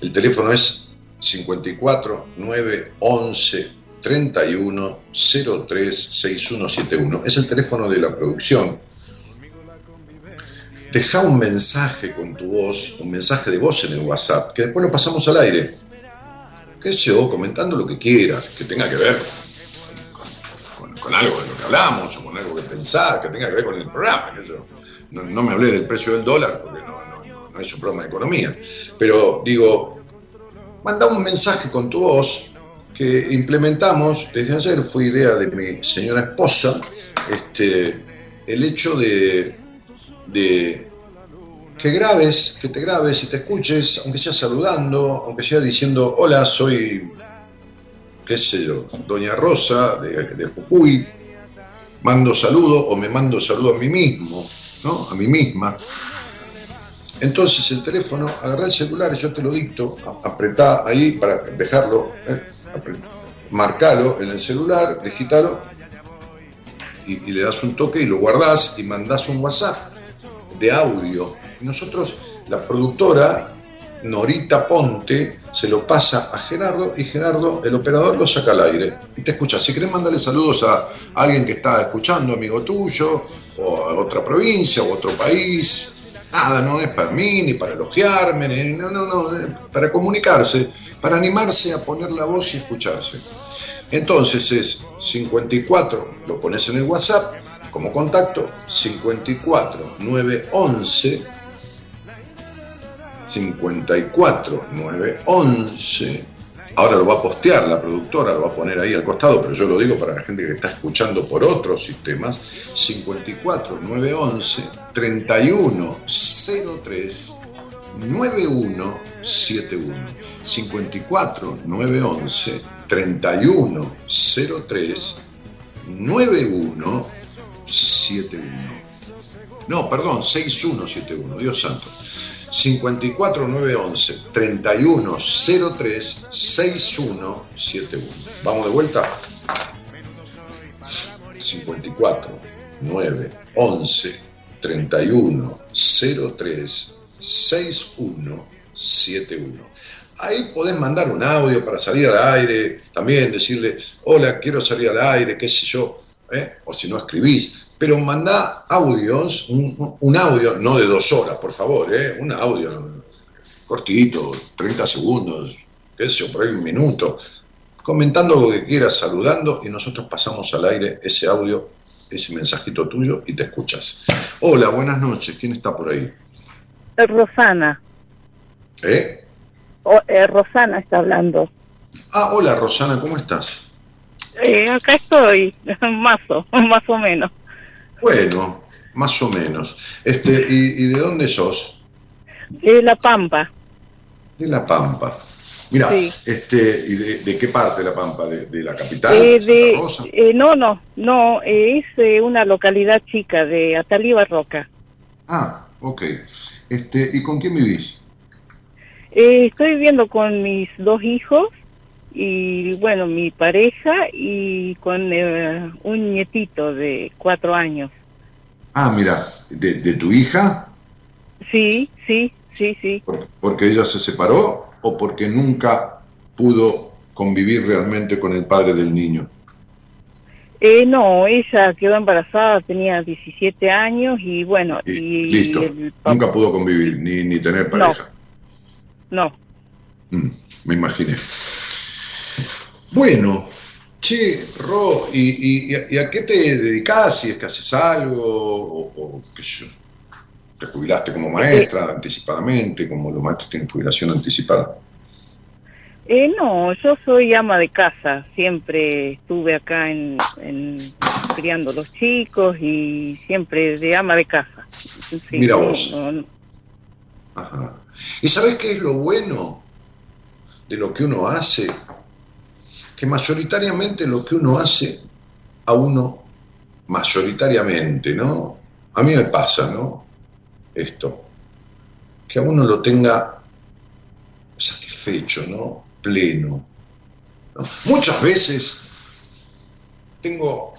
El teléfono es 54 9 11 31 03 6171. Es el teléfono de la producción deja un mensaje con tu voz, un mensaje de voz en el WhatsApp, que después lo pasamos al aire. Qué sé yo, comentando lo que quieras, que tenga que ver con, algo de lo que hablamos, o con algo que pensar, que tenga que ver con el programa. No, me hablé del precio del dólar, porque no es un programa de economía. Pero digo, manda un mensaje con tu voz que implementamos desde ayer, fue idea de mi señora esposa, este, el hecho de de que grabes, que te grabes y te escuches, aunque sea saludando, aunque sea diciendo, hola, soy, qué sé yo, Doña Rosa de, de Jujuy, mando saludo o me mando saludo a mí mismo, ¿no? A mí misma. Entonces el teléfono, agarrá el celular, yo te lo dicto, apretá ahí para dejarlo, ¿eh? marcalo en el celular, digitalo y, y, le das un toque y lo guardás y mandás un WhatsApp de audio. Nosotros, la productora Norita Ponte, se lo pasa a Gerardo y Gerardo, el operador, lo saca al aire y te escucha. Si querés mandarle saludos a alguien que está escuchando, amigo tuyo, o a otra provincia, o otro país, nada, no es para mí, ni para elogiarme, ni, no, no, no, para comunicarse, para animarse a poner la voz y escucharse. Entonces es 54, lo pones en el WhatsApp, como contacto 54 911 54 911 ahora lo va a postear la productora, lo va a poner ahí al costado, pero yo lo digo para la gente que está escuchando por otros sistemas, 54 911 31 03 9171 54 911 31 03 91 71. No, perdón, 6171, Dios santo. 54911 3103 6171. Vamos de vuelta. 54 9 11 31 03 6171. Ahí podés mandar un audio para salir al aire, también decirle, hola, quiero salir al aire, qué sé yo ¿eh? o si no escribís, pero mandá audios, un, audio, no de dos horas, por favor, ¿eh? un audio cortito, 30 segundos, qué sé yo, por ahí un minuto, comentando lo que quieras, saludando, y nosotros pasamos al aire ese audio, ese mensajito tuyo, y te escuchas. Hola, buenas noches, ¿quién está por ahí? Rosana. ¿Eh? ¿Eh? Rosana está hablando. Ah, hola Rosana, ¿cómo estás? Eh, acá estoy, <laughs> más o, más o menos. Bueno, más o menos. Este, ¿y, de dónde sos? De La Pampa. De La Pampa. Mira, este, ¿y de, qué parte de La Pampa? ¿De, la capital? Eh, de, eh, no, no, no, es una localidad chica de Ataliba Roca. Ah, ok. Este, ¿Y con quién vivís? estoy viviendo con mis dos hijos y bueno, mi pareja y con eh, un nietito de cuatro años. Ah, mira, ¿de, tu hija? Sí, sí, sí, sí. ¿Porque ella se separó o porque nunca pudo convivir realmente con el padre del niño? Eh, no, ella quedó embarazada, tenía 17 años y bueno, y, listo, nunca pudo convivir ni, ni tener pareja. No. Mm, me imaginé. Bueno, che, Ro, ¿y, a qué te dedicas? Si es que haces algo o, qué sé yo. ¿Te jubilaste como maestra anticipadamente, como los maestros tienen jubilación anticipada? Eh, no, yo soy ama de casa, siempre estuve acá en, criando los chicos y siempre de ama de casa. Mira vos. ¿Y sabes qué es lo bueno de lo que uno hace? Que mayoritariamente lo que uno hace a uno, mayoritariamente, ¿no? A mí me pasa, ¿no? Esto, que a uno lo tenga satisfecho, ¿no? pleno. Muchas veces tengo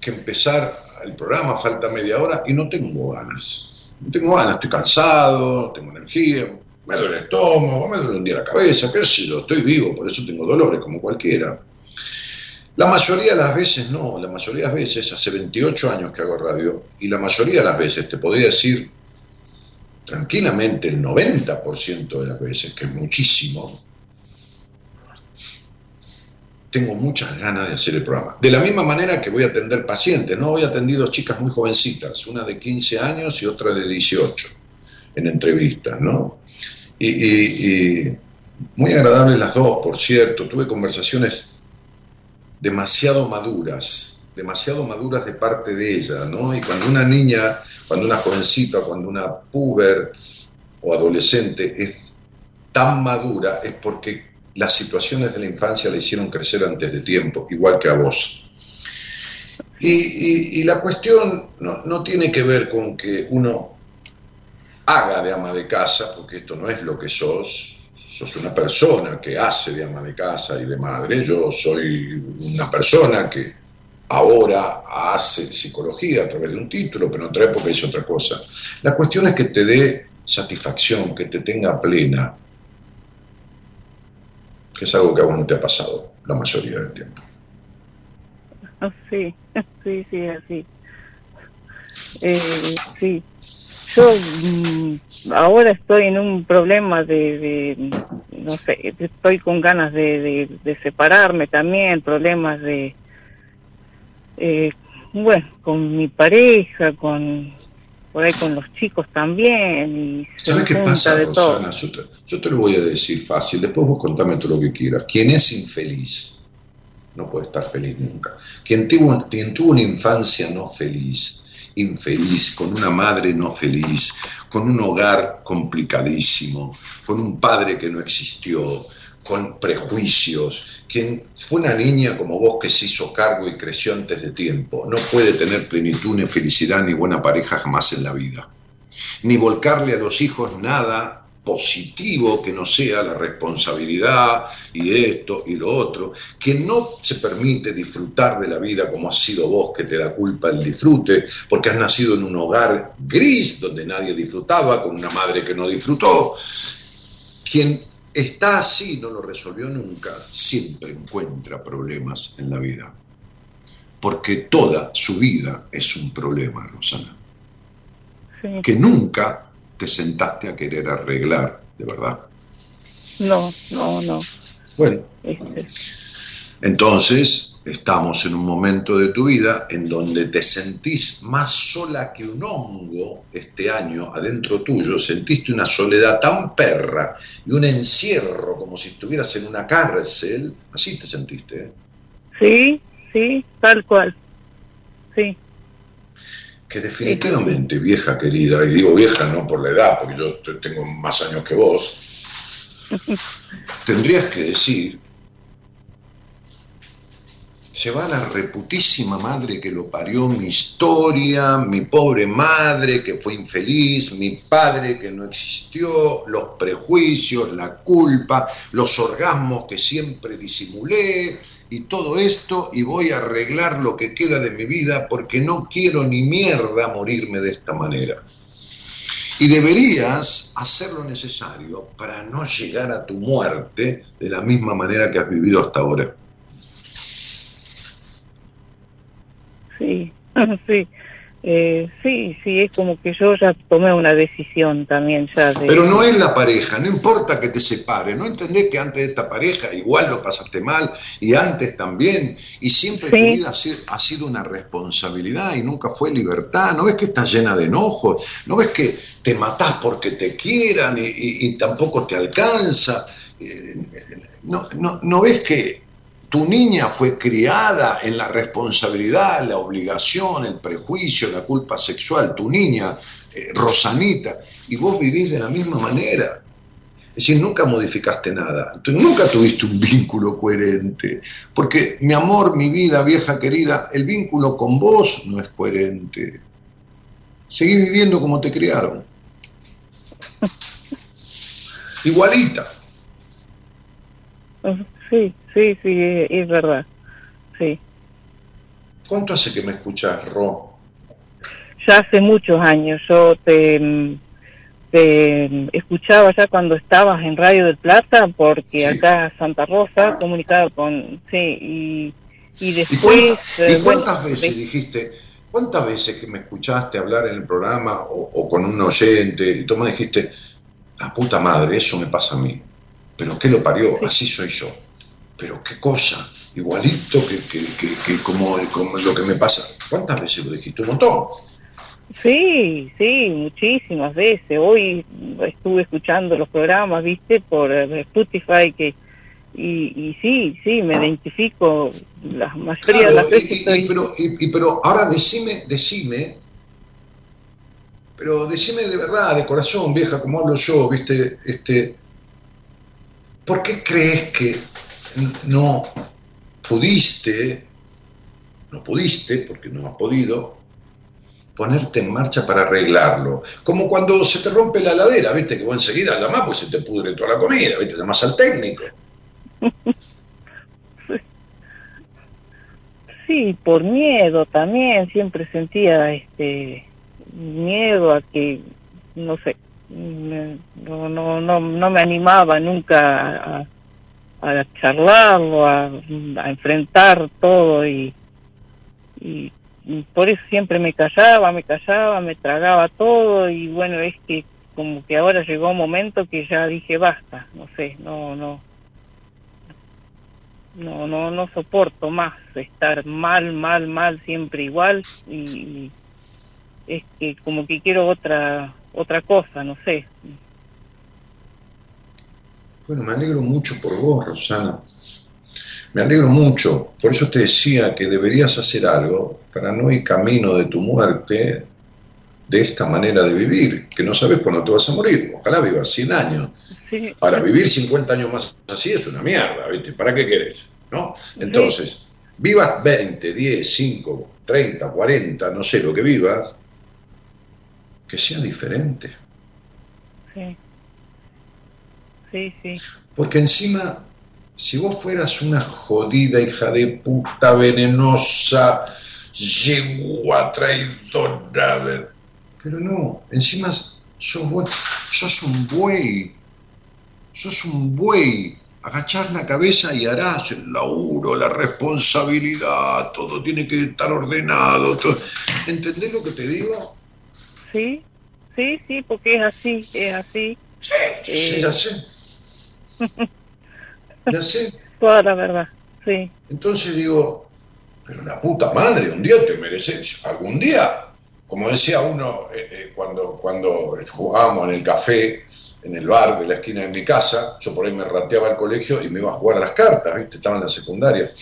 que empezar el programa, falta media hora y no tengo ganas. No tengo ganas, estoy cansado, no tengo energía, me duele el estómago, me duele un día la cabeza, qué sé yo, estoy vivo, por eso tengo dolores como cualquiera. La mayoría de las veces no, la mayoría de las veces, hace 28 años que hago radio, y la mayoría de las veces, te podría decir tranquilamente el 90% de las veces, que es muchísimo, tengo muchas ganas de hacer el programa. De la misma manera que voy a atender pacientes, ¿no? Hoy he atendido chicas muy jovencitas, una de 15 años y otra de 18, en entrevistas, ¿no? Y, muy agradables las dos, por cierto. Tuve conversaciones demasiado maduras, demasiado maduras de parte de ella, ¿no? Y cuando una niña, cuando una jovencita, cuando una puber o adolescente es tan madura, es porque las situaciones de la infancia le hicieron crecer antes de tiempo, igual que a vos. Y, la cuestión no, tiene que ver con que uno haga de ama de casa, porque esto no es lo que sos, sos una persona que hace de ama de casa y de madre, yo soy una persona que ahora hace psicología a través de un título, pero en otra época hizo otra cosa. La cuestión es que te dé satisfacción, que te tenga plena, que es algo que a vos no te ha pasado la mayoría del tiempo. <laughs> <laughs> Sí, sí, sí. Eh, sí. Yo mm, ahora estoy en un problema de, no sé, estoy con ganas de, separarme también, problemas de, eh, bueno, con mi pareja, con por ahí con los chicos también. Y ¿Sabes qué pasa, Rosana? Yo te, lo voy a decir fácil, después vos contame todo lo que quieras. Quien es infeliz no puede estar feliz nunca. Quien tuvo, quien tuvo una infancia no feliz, infeliz, con una madre no feliz, con un hogar complicadísimo, con un padre que no existió, con prejuicios, quien fue una niña como vos que se hizo cargo y creció antes de tiempo, no puede tener plenitud ni felicidad ni buena pareja jamás en la vida. Ni volcarle a los hijos nada positivo que no sea la responsabilidad y esto y lo otro, que no se permite disfrutar de la vida como has sido vos que te da culpa el disfrute, porque has nacido en un hogar gris donde nadie disfrutaba, con una madre que no disfrutó, quien está así, no lo resolvió nunca, siempre encuentra problemas en la vida. Porque toda su vida es un problema, Rosana. Que nunca te sentaste a querer arreglar, de verdad. No, no, no. Bueno. Este. Entonces, estamos en un momento de tu vida en donde te sentís más sola que un hongo este año adentro tuyo, sentiste una soledad tan perra y un encierro como si estuvieras en una cárcel, así te sentiste. ¿eh? Sí, sí, tal cual. Que definitivamente, vieja querida, y digo vieja no por la edad, porque yo tengo más años que vos, <laughs> tendrías que decir se va la reputísima madre que lo parió, mi historia, mi pobre madre que fue infeliz, mi padre que no existió, los prejuicios, la culpa, los orgasmos que siempre disimulé y todo esto y voy a arreglar lo que queda de mi vida porque no quiero ni mierda morirme de esta manera. Y deberías hacer lo necesario para no llegar a tu muerte de la misma manera que has vivido hasta ahora. Sí, <laughs> sí. Eh, sí, sí, es como que yo ya tomé una decisión también ya de... Pero no es la pareja, no importa que te separe, no entendés que antes de esta pareja igual lo pasaste mal y antes también, y siempre tu vida ha sido una responsabilidad y nunca fue libertad, ¿no ves que estás llena de enojos? ¿No ves que te matás porque te quieran y, tampoco te alcanza? Eh, ¿No, no, ¿No ves que tu niña fue criada en la responsabilidad, la obligación, el prejuicio, la culpa sexual, tu niña, eh, Rosanita, y vos vivís de la misma manera. Es decir, nunca modificaste nada, tú nunca tuviste un vínculo coherente, porque mi amor, mi vida, vieja querida, el vínculo con vos no es coherente. Seguís viviendo como te criaron. <laughs> Igualita. Sí, sí, sí, es verdad. Sí. ¿Cuánto hace que me escuchas, Ro? Ya hace muchos años. Yo te, te escuchaba ya cuando estabas en Radio del Plata, porque acá Santa Rosa comunicaba con. Sí, y, y después. ¿Y, eh, cuántas veces dijiste.? ¿Cuántas veces que me escuchaste hablar en el programa o, con un oyente y tú me dijiste, la puta madre, eso me pasa a mí? Pero ¿qué lo parió? Así soy yo pero qué cosa, igualito que, como, lo que me pasa. ¿Cuántas veces lo dijiste? Un montón. Sí, sí, muchísimas veces. Hoy estuve escuchando los programas, viste, por eh, Spotify, que y, sí, sí, me identifico la mayoría de las veces. Y, pero, pero ahora decime, decime, pero decime de verdad, de corazón, vieja, como hablo yo, viste, este, ¿por qué crees que no pudiste, no pudiste, porque no has podido, ponerte en marcha para arreglarlo. Como cuando se te rompe la ladera, viste, que vos enseguida llamás, pues se te pudre toda la comida, viste, llamás al técnico. <laughs> Sí, por miedo también, siempre sentía este miedo a que, no sé, no, no, no, no me animaba nunca a a charlarlo, a, a enfrentar todo y, y, por eso siempre me callaba, me callaba, me tragaba todo y bueno, es que como que ahora llegó un momento que ya dije basta, no sé, no, no, no, no, no soporto más estar mal, mal, mal, siempre igual y es que como que quiero otra, otra cosa, no sé, bueno, me alegro mucho por vos, Rosana. Me alegro mucho. Por eso te decía que deberías hacer algo para no ir camino de tu muerte de esta manera de vivir, que no sabes cuándo te vas a morir. Ojalá vivas 100 años. Para vivir 50 años más así es una mierda, ¿viste? ¿Para qué querés? ¿No? Entonces, vivas 20, 10, 5, 30, 40, no sé lo que vivas, que sea diferente. Sí sí, sí. Porque encima, si vos fueras una jodida hija de puta venenosa, yegua traidora, pero no, encima sos, sos un buey, sos un buey. Agachar la cabeza y harás el laburo, la responsabilidad, todo tiene que estar ordenado. ¿Entendés lo que te digo? Sí, sí, sí, porque es así, es así. Sí, sí, ya sé. Ya sé. Toda la verdad, sí. Entonces digo, pero la puta madre, un día te mereces, algún día, como decía uno eh, eh, cuando, cuando jugábamos en el café, en el bar de la esquina de mi casa, yo por ahí me rateaba al colegio y me iba a jugar a las cartas, ¿viste? estaba en la secundaria.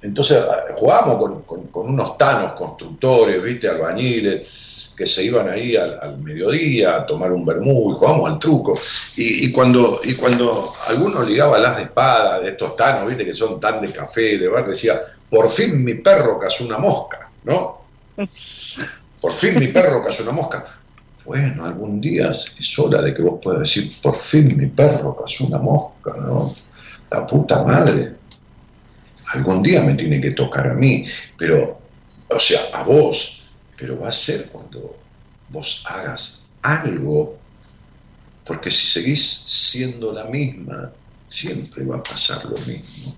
Entonces eh, jugábamos con, con unos tanos constructores, ¿viste? albañiles, que se iban ahí al, mediodía a tomar un vermú y jugábamos al truco. Y, cuando, y cuando alguno ligaba las de espada de estos tanos, viste que son tan de café, de bar, decía, por fin mi perro cazó una mosca, ¿no? <laughs> Por fin mi perro cazó una mosca. Bueno, algún día es hora de que vos puedas decir, por fin mi perro cazó una mosca, ¿no? La puta madre. Algún día me tiene que tocar a mí, pero, o sea, a vos, pero va a ser cuando vos hagas algo, porque si seguís siendo la misma, siempre va a pasar lo mismo.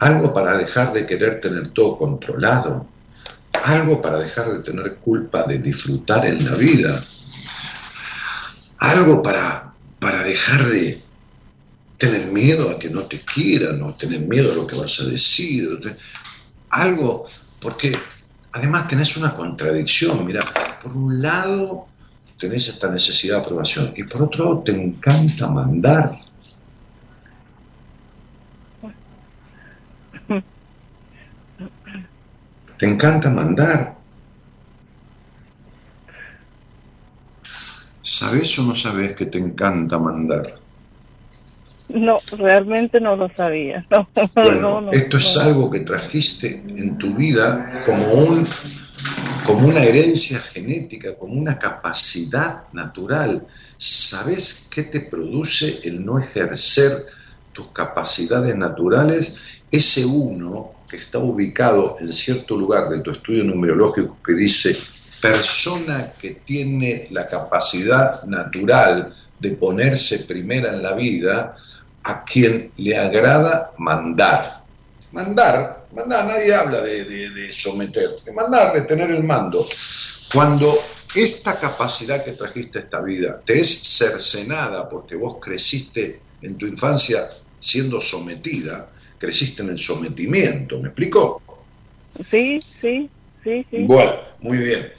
Algo para dejar de querer tener todo controlado, algo para dejar de tener culpa de disfrutar en la vida, algo para, para dejar de tener miedo a que no te quieran, o tener miedo a lo que vas a decir, algo, porque además tenés una contradicción, mira, por un lado tenés esta necesidad de aprobación y por otro lado te encanta mandar. Te encanta mandar. ¿Sabes o no sabes que te encanta mandar? No, realmente no lo sabía. <laughs> bueno, esto es algo que trajiste en tu vida como un como una herencia genética, como una capacidad natural. ¿Sabes qué te produce el no ejercer tus capacidades naturales? Ese uno que está ubicado en cierto lugar de tu estudio numerológico que dice persona que tiene la capacidad natural de ponerse primera en la vida, a quien le agrada mandar. Mandar, mandar, nadie habla de, de, someter, de mandar, de tener el mando. Cuando esta capacidad que trajiste a esta vida te es cercenada porque vos creciste en tu infancia siendo sometida, creciste en el sometimiento, ¿me explico? Sí, sí, sí, sí. Bueno, muy bien.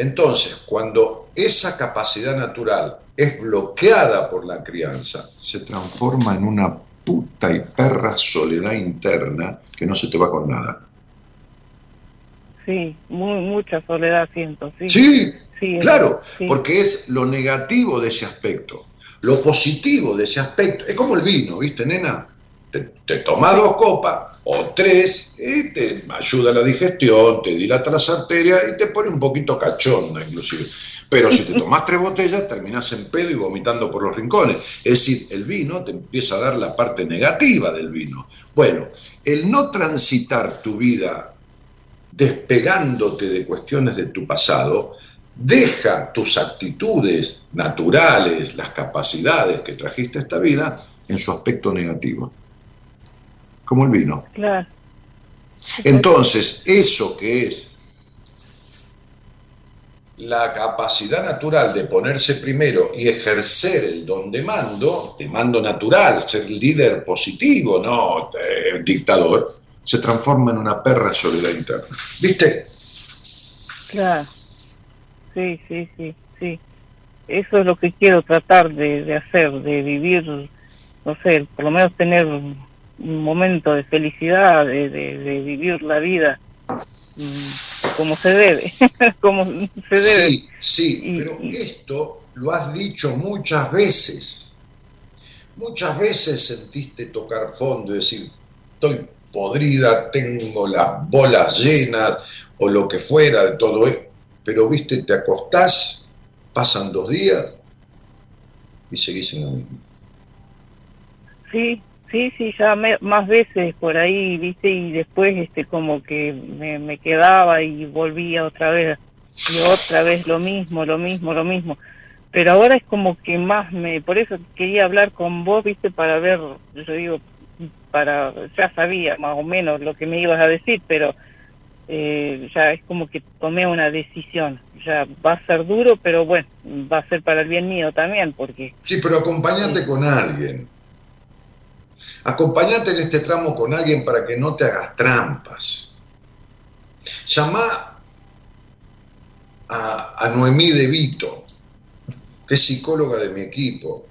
Entonces, cuando esa capacidad natural es bloqueada por la crianza, se transforma en una puta y perra soledad interna que no se te va con nada. Sí, mucha soledad siento, sí. Sí, claro, porque es lo negativo de ese aspecto. Lo positivo de ese aspecto, es como el vino, ¿viste, nena? Te, te tomas dos copas o tres y te ayuda a la digestión, te dilata las arterias y te pone un poquito cachonda inclusive. Pero si te tomas tres botellas, terminas en pedo y vomitando por los rincones. Es decir, el vino te empieza a dar la parte negativa del vino. Bueno, el no transitar tu vida despegándote de cuestiones de tu pasado, deja tus actitudes naturales, las capacidades que trajiste a esta vida, en su aspecto negativo como el vino. Claro. Entonces, eso que es la capacidad natural de ponerse primero y ejercer el don de mando, de mando natural, ser líder positivo, no eh, dictador, se transforma en una perra soledad interna. ¿Viste? Claro. Sí, sí, sí, sí. Eso es lo que quiero tratar de, de hacer, de vivir, no sé, por lo menos tener un momento de felicidad, de, de, vivir la vida mm, como se debe, <laughs> como se debe. Sí, sí, pero esto lo has dicho muchas veces. Muchas veces sentiste tocar fondo y decir, estoy podrida, tengo las bolas llenas o lo que fuera de todo esto. Pero viste, te acostás, pasan dos días y seguís en lo mismo. Sí, Sí, sí, ya más veces por ahí, viste, y después este como que me, quedaba y volvía otra vez, y otra vez lo mismo, lo mismo, lo mismo. Pero ahora es como que más me, por eso quería hablar con vos, viste, para ver, yo digo, para, ya sabía más o menos lo que me ibas a decir, pero eh, ya es como que tomé una decisión. Ya va a ser duro, pero bueno, va a ser para el bien mío también, porque... Sí, pero acompañate con alguien Acompañate en este tramo con alguien para que no te hagas trampas. Llama a, Noemí De Vito, que es psicóloga de mi equipo,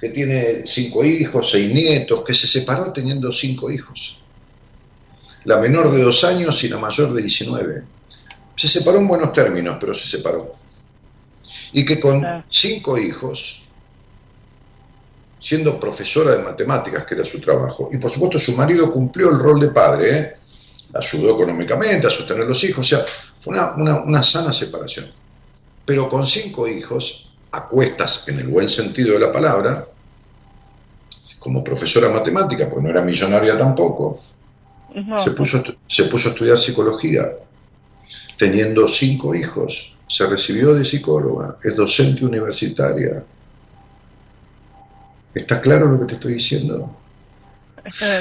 que tiene cinco hijos, seis nietos, que se separó teniendo cinco hijos. La menor de dos años y la mayor de 19. Se separó en buenos términos, pero se separó. Y que con cinco hijos siendo profesora de matemáticas, que era su trabajo. Y por supuesto su marido cumplió el rol de padre, ¿eh? ayudó económicamente a sostener los hijos, o sea, fue una, sana separación. Pero con cinco hijos, a cuestas en el buen sentido de la palabra, como profesora de matemáticas, porque no era millonaria tampoco, se, puso, se puso a estudiar psicología, teniendo cinco hijos se recibió de psicóloga, es docente universitaria. ¿Está claro lo que te estoy diciendo?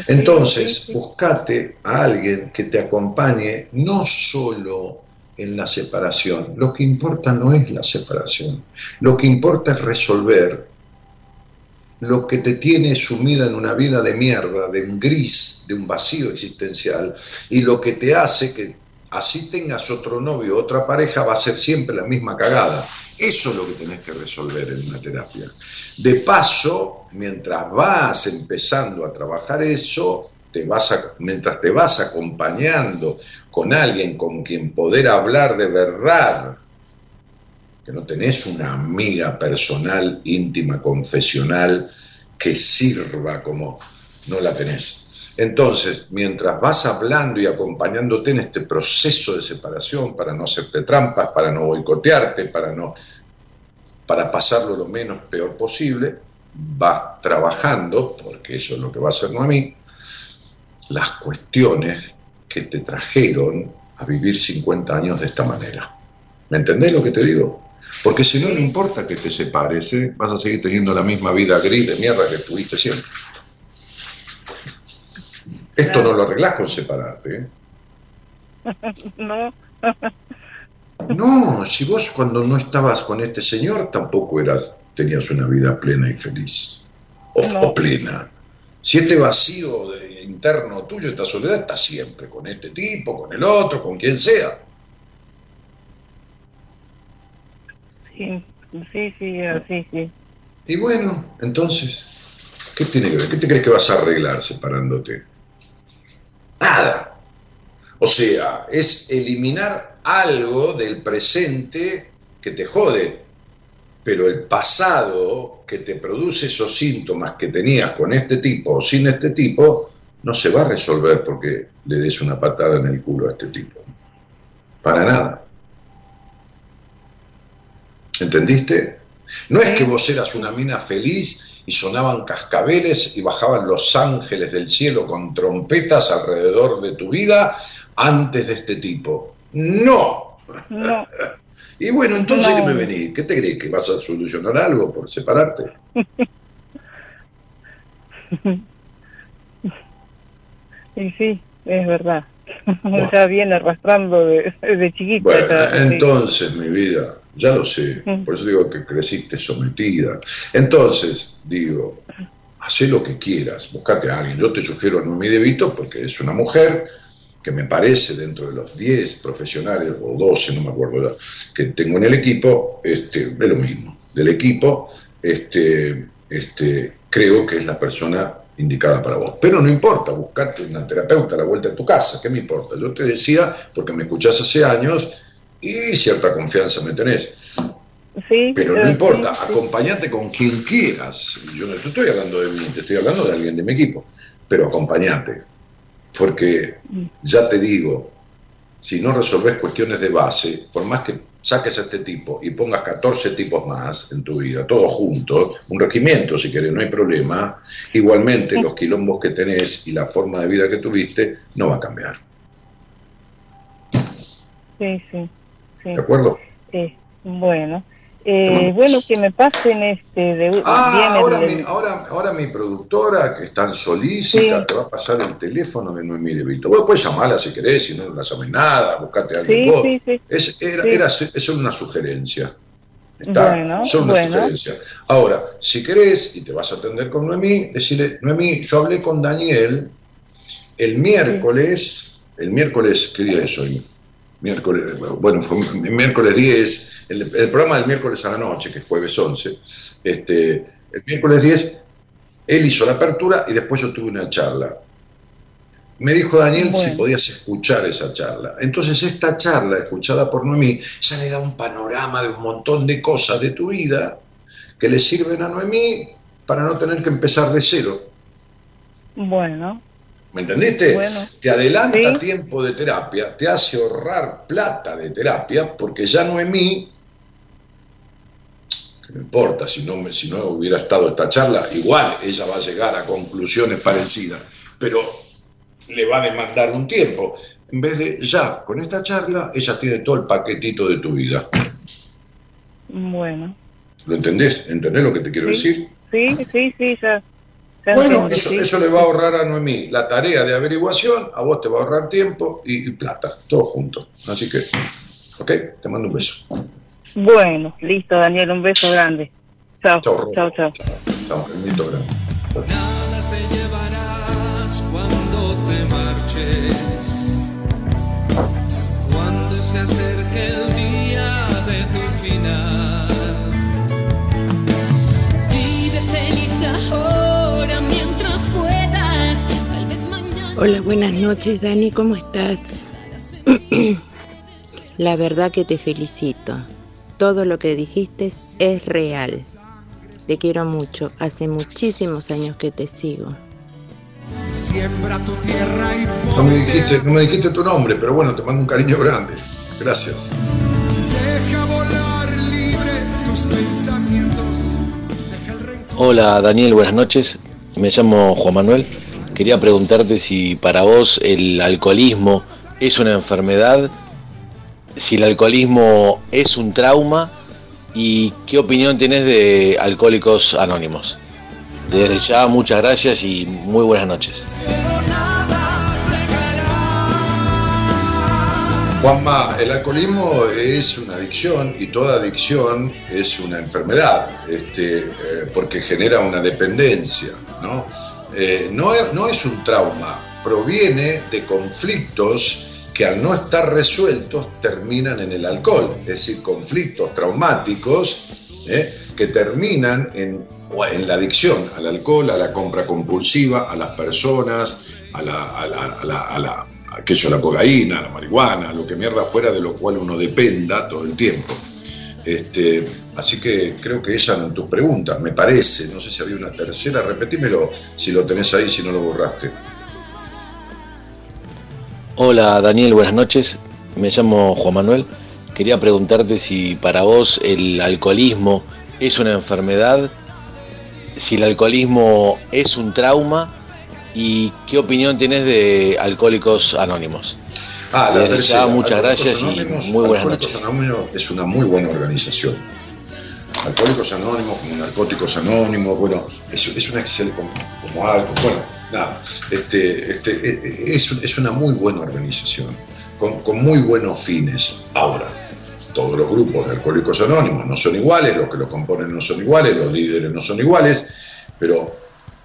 Entonces, buscate a alguien que te acompañe no solo en la separación. Lo que importa no es la separación. Lo que importa es resolver lo que te tiene sumida en una vida de mierda, de un gris, de un vacío existencial, y lo que te hace que así tengas otro novio, otra pareja, va a ser siempre la misma cagada. Eso es lo que tenés que resolver en una terapia. De paso, mientras vas empezando a trabajar eso, te vas mientras te vas acompañando con alguien con quien poder hablar de verdad, que no tenés una amiga personal, íntima, confesional, que sirva como no la tenés. Entonces, mientras vas hablando y acompañándote en este proceso de separación para no hacerte trampas, para no boicotearte, para no para pasarlo lo menos peor posible, vas trabajando, porque eso es lo que va a hacer Noemí, las cuestiones que te trajeron a vivir 50 años de esta manera. ¿Me entendés lo que te digo? Porque si no, le importa que te separes, ¿eh? vas a seguir teniendo la misma vida gris de mierda que tuviste siempre. Esto no lo arreglás con separarte. ¿eh? <laughs> No. <laughs> no, si vos cuando no estabas con este señor tampoco eras, tenías una vida plena y feliz. O, plena. Si este vacío interno tuyo, esta soledad, está siempre con este tipo, con el otro, con quien sea. Sí, sí, sí, sí, sí. Y bueno, entonces, ¿qué tiene que ver? ¿Qué te crees que vas a arreglar separándote? Nada. O sea, es eliminar algo del presente que te jode, pero el pasado que te produce esos síntomas que tenías con este tipo o sin este tipo, no se va a resolver porque le des una patada en el culo a este tipo. Para nada. ¿Entendiste? No es que vos eras una mina feliz y sonaban cascabeles y bajaban los ángeles del cielo con trompetas alrededor de tu vida antes de este tipo. No. Y bueno, entonces, ¿qué me venís? ¿Qué te crees? ¿Que vas a solucionar algo por separarte? <laughs> Sí, sí, es verdad. <laughs> ya viene arrastrando de, de chiquita. Bueno, entonces, mi vida, ya lo sé. Mm. Por eso digo que creciste sometida. Entonces, digo, haz lo que quieras, buscate a alguien. Yo te sugiero a Noemí De Vito porque es una mujer que me parece dentro de los 10 profesionales, o 12, no me acuerdo, que tengo en el equipo, este, es lo mismo. Del equipo, este, este, creo que es la persona indicada para vos. Pero no importa, buscarte una terapeuta a la vuelta de tu casa, ¿qué me importa? Yo te decía, porque me escuchás hace años y cierta confianza me tenés. Sí, pero no importa, acompañate con quien quieras. Yo no te estoy hablando de mí, te estoy hablando de alguien de mi equipo, pero acompañate. Porque ya te digo, si no resolves cuestiones de base, por más que saques a este tipo y pongas 14 tipos más en tu vida, todos juntos, un regimiento si querés, no hay problema, igualmente los quilombos que tenés y la forma de vida que tuviste no va a cambiar. Sí, sí. sí. ¿De acuerdo? Sí, bueno. Eh, bueno, que me pasen este de ah, ahora, mi, ahora, ahora, mi productora, que está en solícita, te va a pasar el teléfono de Noemí de Vito. Vos puedes llamarla si querés, si no la llames nada, buscate a alguien vos. Es, era, era, es una sugerencia. Está, bueno, son una sugerencia. Ahora, si querés y te vas a atender con Noemí, decirle, Noemí, yo hablé con Daniel el miércoles, el miércoles, ¿qué día es hoy? Miércoles, bueno, fue miércoles 10 el, programa del miércoles a la noche, que es jueves 11, este, el miércoles 10, él hizo la apertura y después yo tuve una charla. Me dijo Daniel si podías escuchar esa charla. Entonces esta charla, escuchada por Noemí, ya le da un panorama de un montón de cosas de tu vida que le sirven a Noemí para no tener que empezar de cero. Bueno. ¿Me entendiste? te adelanta tiempo de terapia, te hace ahorrar plata de terapia, porque ya Noemí no importa, si no, si no hubiera estado esta charla, igual ella va a llegar a conclusiones parecidas, pero le va a demandar un tiempo. en vez de ya, con esta charla, ella tiene todo el paquetito de tu vida. Bueno. ¿Lo entendés? ¿Entendés lo que te quiero Sí. decir? Sí, sí, sí, ya. ya Bueno, eso, sí. eso le va a ahorrar a Noemí la tarea de averiguación, a vos te va a ahorrar tiempo y, y plata, todo junto. Así que, ok, te mando un beso. Bueno, listo, Daniel, un beso grande. Chao, Chao, chao, chao. Chao, grande. Nada te llevarás cuando te marches. Cuando se acerque el día de tu final. Vive feliz ahora mientras puedas. Tal vez mañana. Hola, buenas noches, Dani, ¿cómo estás? <clears throat> La verdad que te felicito. Todo lo que dijiste es real. Te quiero mucho. Hace muchísimos años que te sigo. Siembra tu tierra y No me, dijiste, no me dijiste tu nombre, pero bueno, te mando un cariño grande. Gracias. deja volar libre tus pensamientos. Deja el rencor. Hola Daniel, buenas noches. Me llamo Juan Manuel. Quería preguntarte si para vos el alcoholismo es una enfermedad, si el alcoholismo es un trauma y qué opinión tenés de Alcohólicos Anónimos. Desde ya, muchas gracias y muy buenas noches. Juanma, el alcoholismo es una adicción y toda adicción es una enfermedad, este, eh, porque genera una dependencia, ¿no? Eh, no es un trauma, proviene de conflictos que al no estar resueltos terminan en el alcohol, es decir, conflictos traumáticos ¿eh? que terminan en, en la adicción al alcohol, a la compra compulsiva, a las personas, a la, a la, a la, a la- a qué sé yo, la lo que mierda fuera de lo cual uno dependa todo el tiempo. Este, así que creo que esa eran tus preguntas, me parece. No sé si había una tercera, repetímelo si lo tenés ahí, si no lo borraste. Hola Daniel, buenas noches. Me llamo Juan Manuel. Quería preguntarte si para vos el alcoholismo es una enfermedad, si el alcoholismo es un trauma y qué opinión tenés de Alcohólicos Anónimos. Ah, la Desde tercera. muchas gracias y Anónimos- muy buenas Alcohólicos noches. Anónimos es una muy buena organización. Alcohólicos Anónimos, como Narcóticos Anónimos, bueno, es, es una excelente, como, como algo, bueno, nada, este, este, eh, eh, es, es una muy buena organización, con, con muy buenos fines. Ahora, todos los grupos de Alcohólicos Anónimos no son iguales, los que los componen no son iguales, los líderes no son iguales, pero,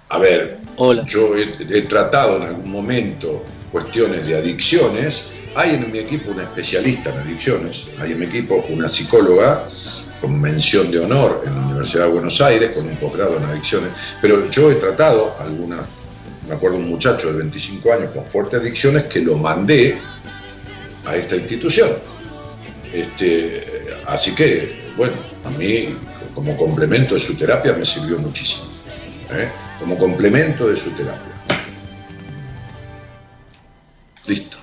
a ver, Hola. yo he, he tratado en algún momento cuestiones de adicciones. Hay en mi equipo una especialista en adicciones, hay en mi equipo una psicóloga con mención de honor en la Universidad de Buenos Aires, con un posgrado en adicciones, pero yo he tratado algunas, me acuerdo un muchacho de 25 años con fuertes adicciones que lo mandé a esta institución. Este, así que, bueno, a mí como complemento de su terapia me sirvió muchísimo. ¿eh? Como complemento de su terapia. Listo.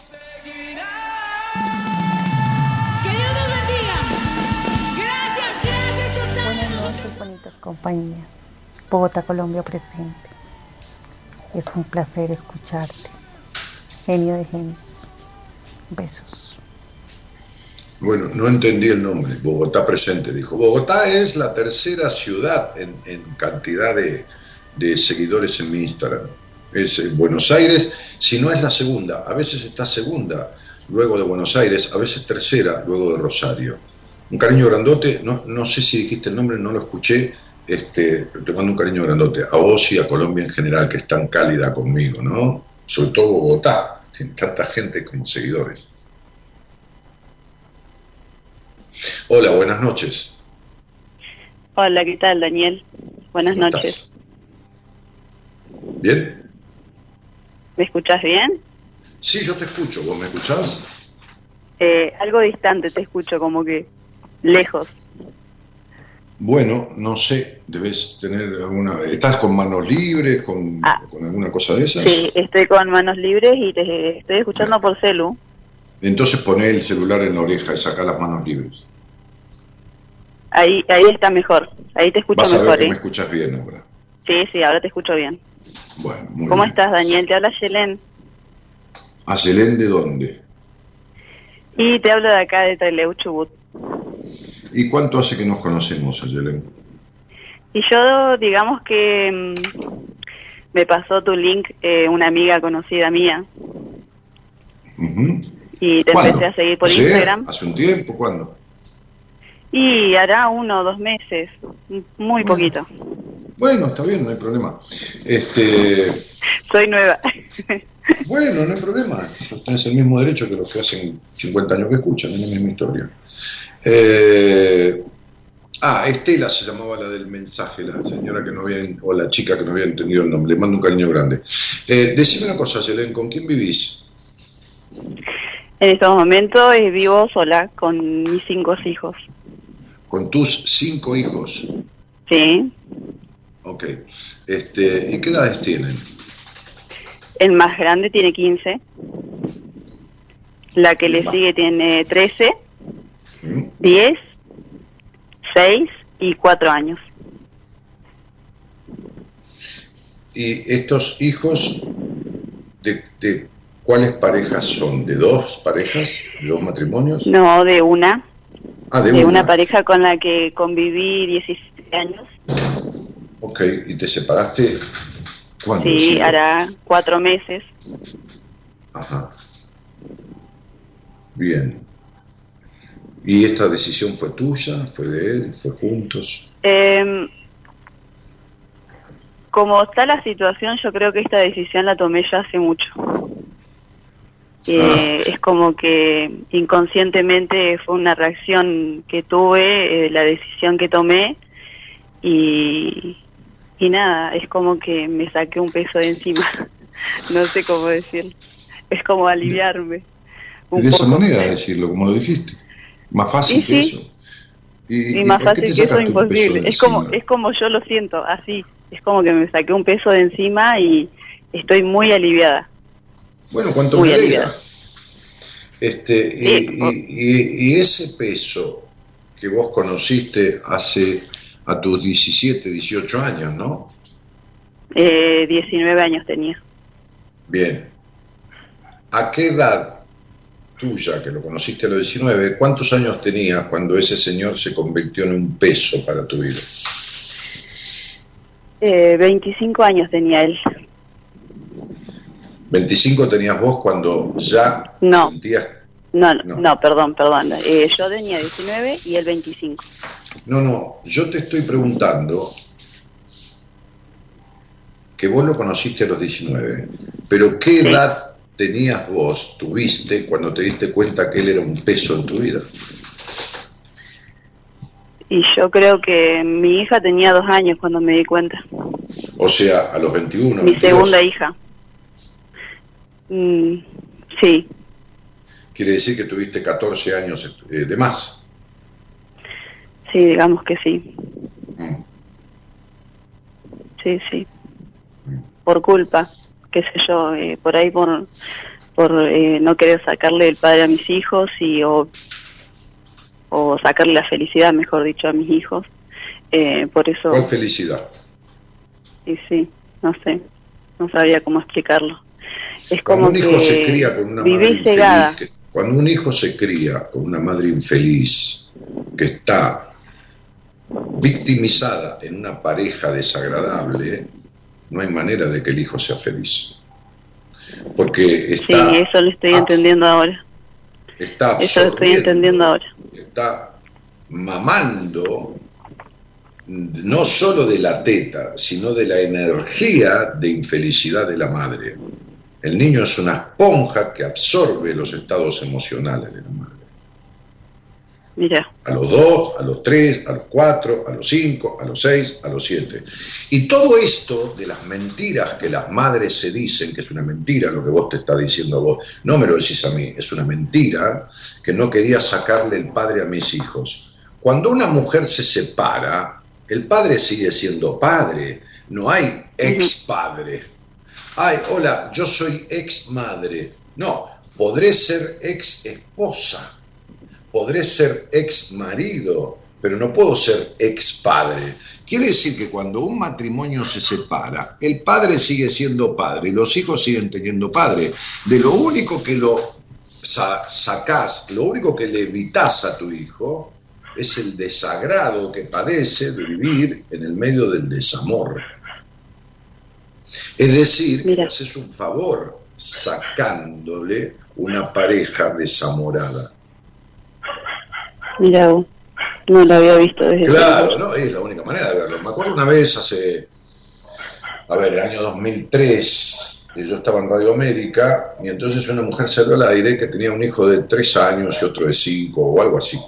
Buenas noches, bonitas compañías. Bogotá, Colombia presente. Es un placer escucharte. Genio de genios. Besos. Bueno, no entendí el nombre. Bogotá presente, dijo. Bogotá es la tercera ciudad en, cantidad de, de seguidores en mi Instagram. Es eh, Buenos Aires, si no es la segunda, a veces está segunda luego de Buenos Aires, a veces tercera luego de Rosario. Un cariño grandote, no, no sé si dijiste el nombre, no lo escuché, este, te mando un cariño grandote, a vos y a Colombia en general, que es tan cálida conmigo, ¿no? Sobre todo Bogotá, tiene tanta gente como seguidores. Hola, buenas noches. Hola, ¿qué tal, Daniel? Buenas ¿Cómo noches. estás? ¿Bien? ¿Me escuchás bien? Sí, yo te escucho. ¿Vos me escuchás? Eh, algo distante te escucho, como que lejos. Bueno, no sé, debes tener alguna... ¿Estás con manos libres, con, Ah. con alguna cosa de esas? Sí, estoy con manos libres y te estoy escuchando por celu. Entonces poné el celular en la oreja y saca las manos libres. Ahí, ahí está mejor. Ahí te escucho Vas a ver mejor, que ¿eh? me escuchas bien ahora. Sí, sí, ahora te escucho bien. Bueno, muy ¿Cómo bien. estás, Daniel? Te habla Yelén. ¿A Selén de dónde? Y te hablo de acá de Trelew, Chubut. ¿Y cuánto hace que nos conocemos, Ayelen? Y yo, digamos que mm, me pasó tu link eh, una amiga conocida mía y te ¿Cuándo? empecé a seguir por. Instagram. ¿Hace un tiempo? ¿Cuándo? Y hará uno o dos meses, muy poquito. Bueno, está bien, no hay problema. Este, <laughs> Soy nueva. <laughs> bueno, no hay problema. Tienes el mismo derecho que los que hacen 50 años que escuchan, es la misma historia. Eh, ah, Estela se llamaba la del mensaje, la señora que no había, o la chica que no había entendido el nombre. Le mando un cariño grande. Eh, decime una cosa, Yelen, ¿con quién vivís? En estos momentos vivo sola con mis cinco hijos. Con tus cinco hijos. Sí. Ok. Este, ¿Y qué edades tienen? El más grande tiene 15. La que le sigue tiene 13, ¿Mm? 10, 6 y 4 años. ¿Y estos hijos de, de cuáles parejas son? ¿De dos parejas? ¿De dos matrimonios? No, de una. Ah, de, De una. una pareja con la que conviví 17 años. Ok, ¿y te separaste cuándo? Sí, Sí. hará cuatro meses. Ajá. Bien. ¿Y esta decisión fue tuya? ¿Fue de él? ¿Fue juntos? Eh, como está la situación, yo creo que esta decisión la tomé ya hace mucho. Eh, Es como que inconscientemente fue una reacción que tuve, eh, la decisión que tomé y, y nada, es como que me saqué un peso de encima. <laughs> no sé cómo decirlo. Es como aliviarme. un de esa manera decirlo, como lo dijiste. Más fácil Y que sí. eso. ¿Y, Y más fácil que eso es imposible. Es como, es como yo lo siento, así. Es como que me saqué un peso de encima y estoy muy aliviada. Bueno, cuanto Muy me aliviada. Este, y, Sí, y- y- y ese peso que vos conociste hace a tus 17, 18 años, ¿no? Eh, 19 años tenía. Bien. ¿A qué edad tuya, que lo conociste a los 19, cuántos años tenías cuando ese señor se convirtió en un peso para tu vida? Eh, 25 años tenía él. 25 tenías vos cuando ya No. sentías... No, no, No. perdón, perdón. Eh, yo tenía 19 y él 25. No, no, yo te estoy preguntando que vos lo conociste a los 19, pero ¿qué Sí. edad tenías vos, tuviste, cuando te diste cuenta que él era un peso en tu vida? Y yo creo que mi hija tenía dos años cuando me di cuenta. O sea, a los 21. Mi 22. segunda hija. Mm, sí, Quiere decir que tuviste 14 años eh, de más. sí, digamos que sí. Mm. Sí, sí. Por culpa, qué sé yo, eh, por ahí por, por eh, no querer sacarle el padre a mis hijos y o, o sacarle la felicidad, mejor dicho, a mis hijos. Eh, por eso, ¿Cuál felicidad? y sí, no sé, no sabía cómo explicarlo. Es Cuando como un hijo que se cría con una madre infeliz, que- cuando un hijo se cría con una madre infeliz que está victimizada en una pareja desagradable, no hay manera de que el hijo sea feliz. Porque Sí, está, eso lo estoy entendiendo ahora. está Eso lo estoy entendiendo ahora. está mamando no solo de la teta, sino de la energía de infelicidad de la madre. El niño es una esponja que absorbe los estados emocionales de la madre. Mira, A los dos, a los tres, a los cuatro, a los cinco, a los seis, a los siete. Y todo esto de las mentiras que las madres se dicen, que es una mentira lo que vos te está diciendo vos, no me lo decís a mí, es una mentira que no quería sacarle el padre a mis hijos. Cuando una mujer se separa, el padre sigue siendo padre, no hay ex padre. Ay, hola, yo soy ex madre. No, podré ser ex esposa podré ser ex marido, pero no puedo ser ex padre. Quiere decir que cuando un matrimonio se separa, el padre sigue siendo padre y los hijos siguen teniendo padre. De lo único que lo sa- sacás, lo único que le evitas a tu hijo es el desagrado que padece de vivir en el medio del desamor. Es decir, que le haces un favor sacándole una pareja desamorada. Mira vos, no lo había visto desde Claro. ¿no? Es la única manera de verlo. Me acuerdo una vez hace, a ver, el año 2003, que yo estaba en Radio América, y entonces una mujer salió al aire que tenía un hijo de tres años y otro de cinco, o algo así.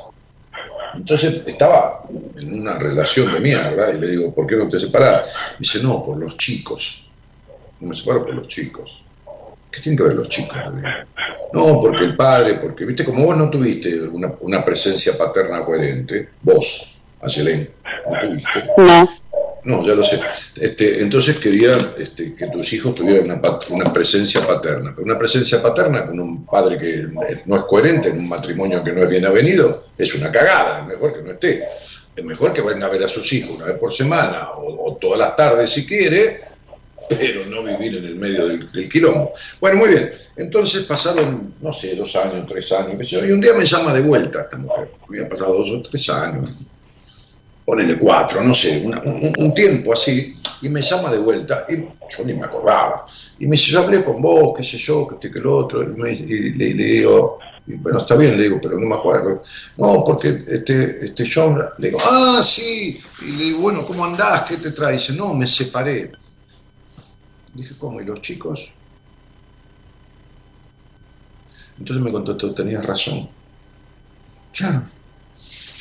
Entonces estaba en una relación de mierda, y le digo, ¿por qué no te separás? Dice, no, por los chicos. No me separo por los chicos. ¿Qué tienen que ver los chicos? No, porque el padre, porque, viste, como vos no tuviste una, una presencia paterna coherente, vos, Ayelén, no tuviste. No. No, ya lo sé. Este, entonces quería este, que tus hijos tuvieran una, una presencia paterna. Pero una presencia paterna con un padre que no es coherente, en un matrimonio que no es bien avenido, es una cagada. Es mejor que no esté. Es mejor que venga a ver a sus hijos una vez por semana o, o todas las tardes si quiere, pero no vivir en el medio del, del quilombo. Bueno, muy bien. Entonces pasaron, no sé, dos años, tres años, y un día me llama de vuelta esta mujer. Había pasado dos o tres años, ponele cuatro, no sé, una- un, un tiempo así, y me llama de vuelta, y yo ni me acordaba. Y me dice, yo hablé con vos, qué sé yo, que este, que lo otro, y, me- y le, le digo, y bueno, está bien, le digo, pero no me acuerdo. No, porque este, este, yo le digo, ah, sí, y le digo, bueno, ¿cómo andás? ¿Qué te trae? Dice, no, me separé. Dije, ¿cómo? ¿Y los chicos? Entonces me contestó, tenías razón. Claro.